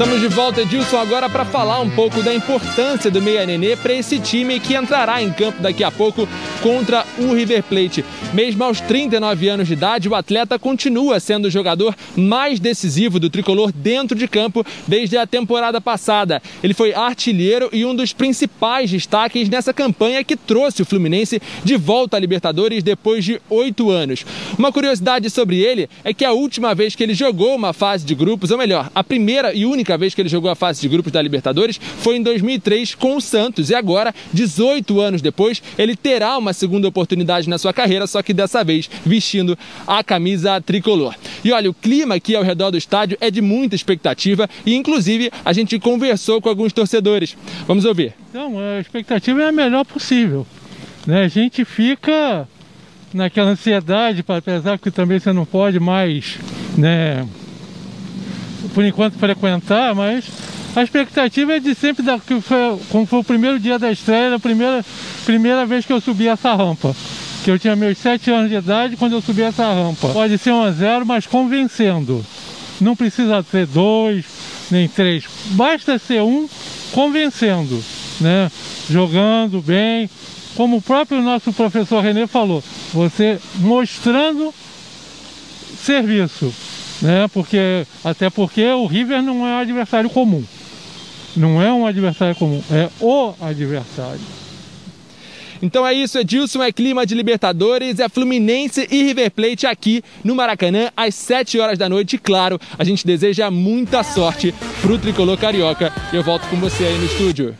Estamos de volta, Edilson, agora para falar um pouco da importância do Meia Nenê para esse time que entrará em campo daqui a pouco contra o River Plate. Mesmo aos 39 anos de idade, o atleta continua sendo o jogador mais decisivo do tricolor dentro de campo desde a temporada passada. Ele foi artilheiro e um dos principais destaques nessa campanha que trouxe o Fluminense de volta à Libertadores depois de oito anos. Uma curiosidade sobre ele é que a última vez que ele jogou uma fase de grupos, ou melhor, a primeira e única única vez que ele jogou a fase de grupos da Libertadores foi em 2003 com o Santos. E agora, 18 anos depois, ele terá uma segunda oportunidade na sua carreira, só que dessa vez vestindo a camisa tricolor. E olha, o clima aqui ao redor do estádio é de muita expectativa e, inclusive, a gente conversou com alguns torcedores. Vamos ouvir. Então, a expectativa é a melhor possível. Né? A gente fica naquela ansiedade, apesar que também você não pode mais né, por enquanto frequentar, mas a expectativa é de sempre dar, que foi, como foi o primeiro dia da estreia, a primeira, primeira vez que eu subi essa rampa. Que eu tinha meus 7 anos de idade quando eu subi essa rampa. Pode ser 1 a 0, mas convencendo. Não precisa ser dois, nem três. Basta ser um convencendo, né? Jogando bem, como o próprio nosso professor Renê falou, você mostrando serviço, né? Porque até porque o River não é um adversário comum. Não é um adversário comum, é o adversário. Então é isso, Edilson, é clima de Libertadores, é Fluminense e River Plate aqui no Maracanã às 7 horas da noite. E claro, a gente deseja muita sorte pro tricolor carioca. Eu volto com você aí no estúdio.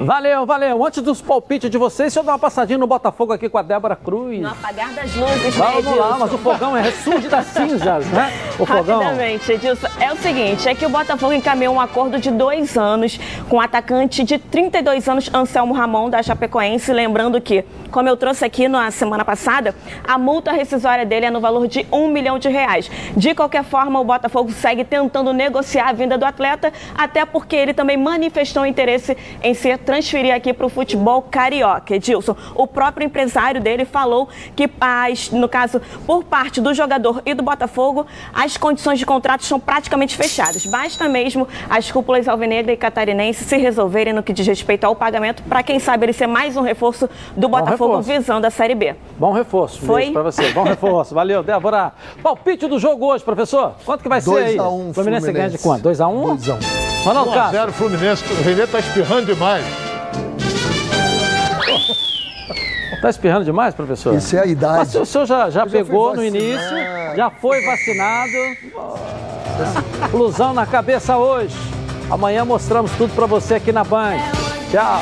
Valeu, valeu. Antes dos palpites de vocês, deixa eu dar uma passadinha no Botafogo aqui com a Débora Cruz. No apagar das luzes, Vamos né, lá, mas o fogão é ressurge das cinzas, né? O fogão. Rapidamente, Edilson, é o seguinte, é que o Botafogo encaminhou um acordo de dois anos com o atacante de 32 anos, Anselmo Ramon, da Chapecoense, lembrando que, como eu trouxe aqui na semana passada, a multa rescisória dele é no valor de um milhão de reais. De qualquer forma, o Botafogo segue tentando negociar a vinda do atleta, até porque ele também manifestou interesse em ser transferir aqui para o futebol carioca. Edilson, o próprio empresário dele falou que, as, no caso, por parte do jogador e do Botafogo, as condições de contrato são praticamente fechadas. Basta mesmo as cúpulas alvinegra e catarinense se resolverem no que diz respeito ao pagamento, para quem sabe ele ser mais um reforço do Botafogo reforço. visando a Série B. Bom reforço. Foi? Para você. Bom reforço. Valeu, Débora. Palpite do jogo hoje, professor. Quanto que vai ser aí? 2x1 um, Fluminense. Fluminense ganha de quanto? 2x1? 2x1. Ronaldo 1x0 Fluminense. O Renê tá espirrando demais. Tá espirrando demais, professor? Isso é a idade. Mas o senhor já, já pegou no início, já foi vacinado. Ilusão na cabeça hoje. Amanhã mostramos tudo para você aqui na Band. Tchau.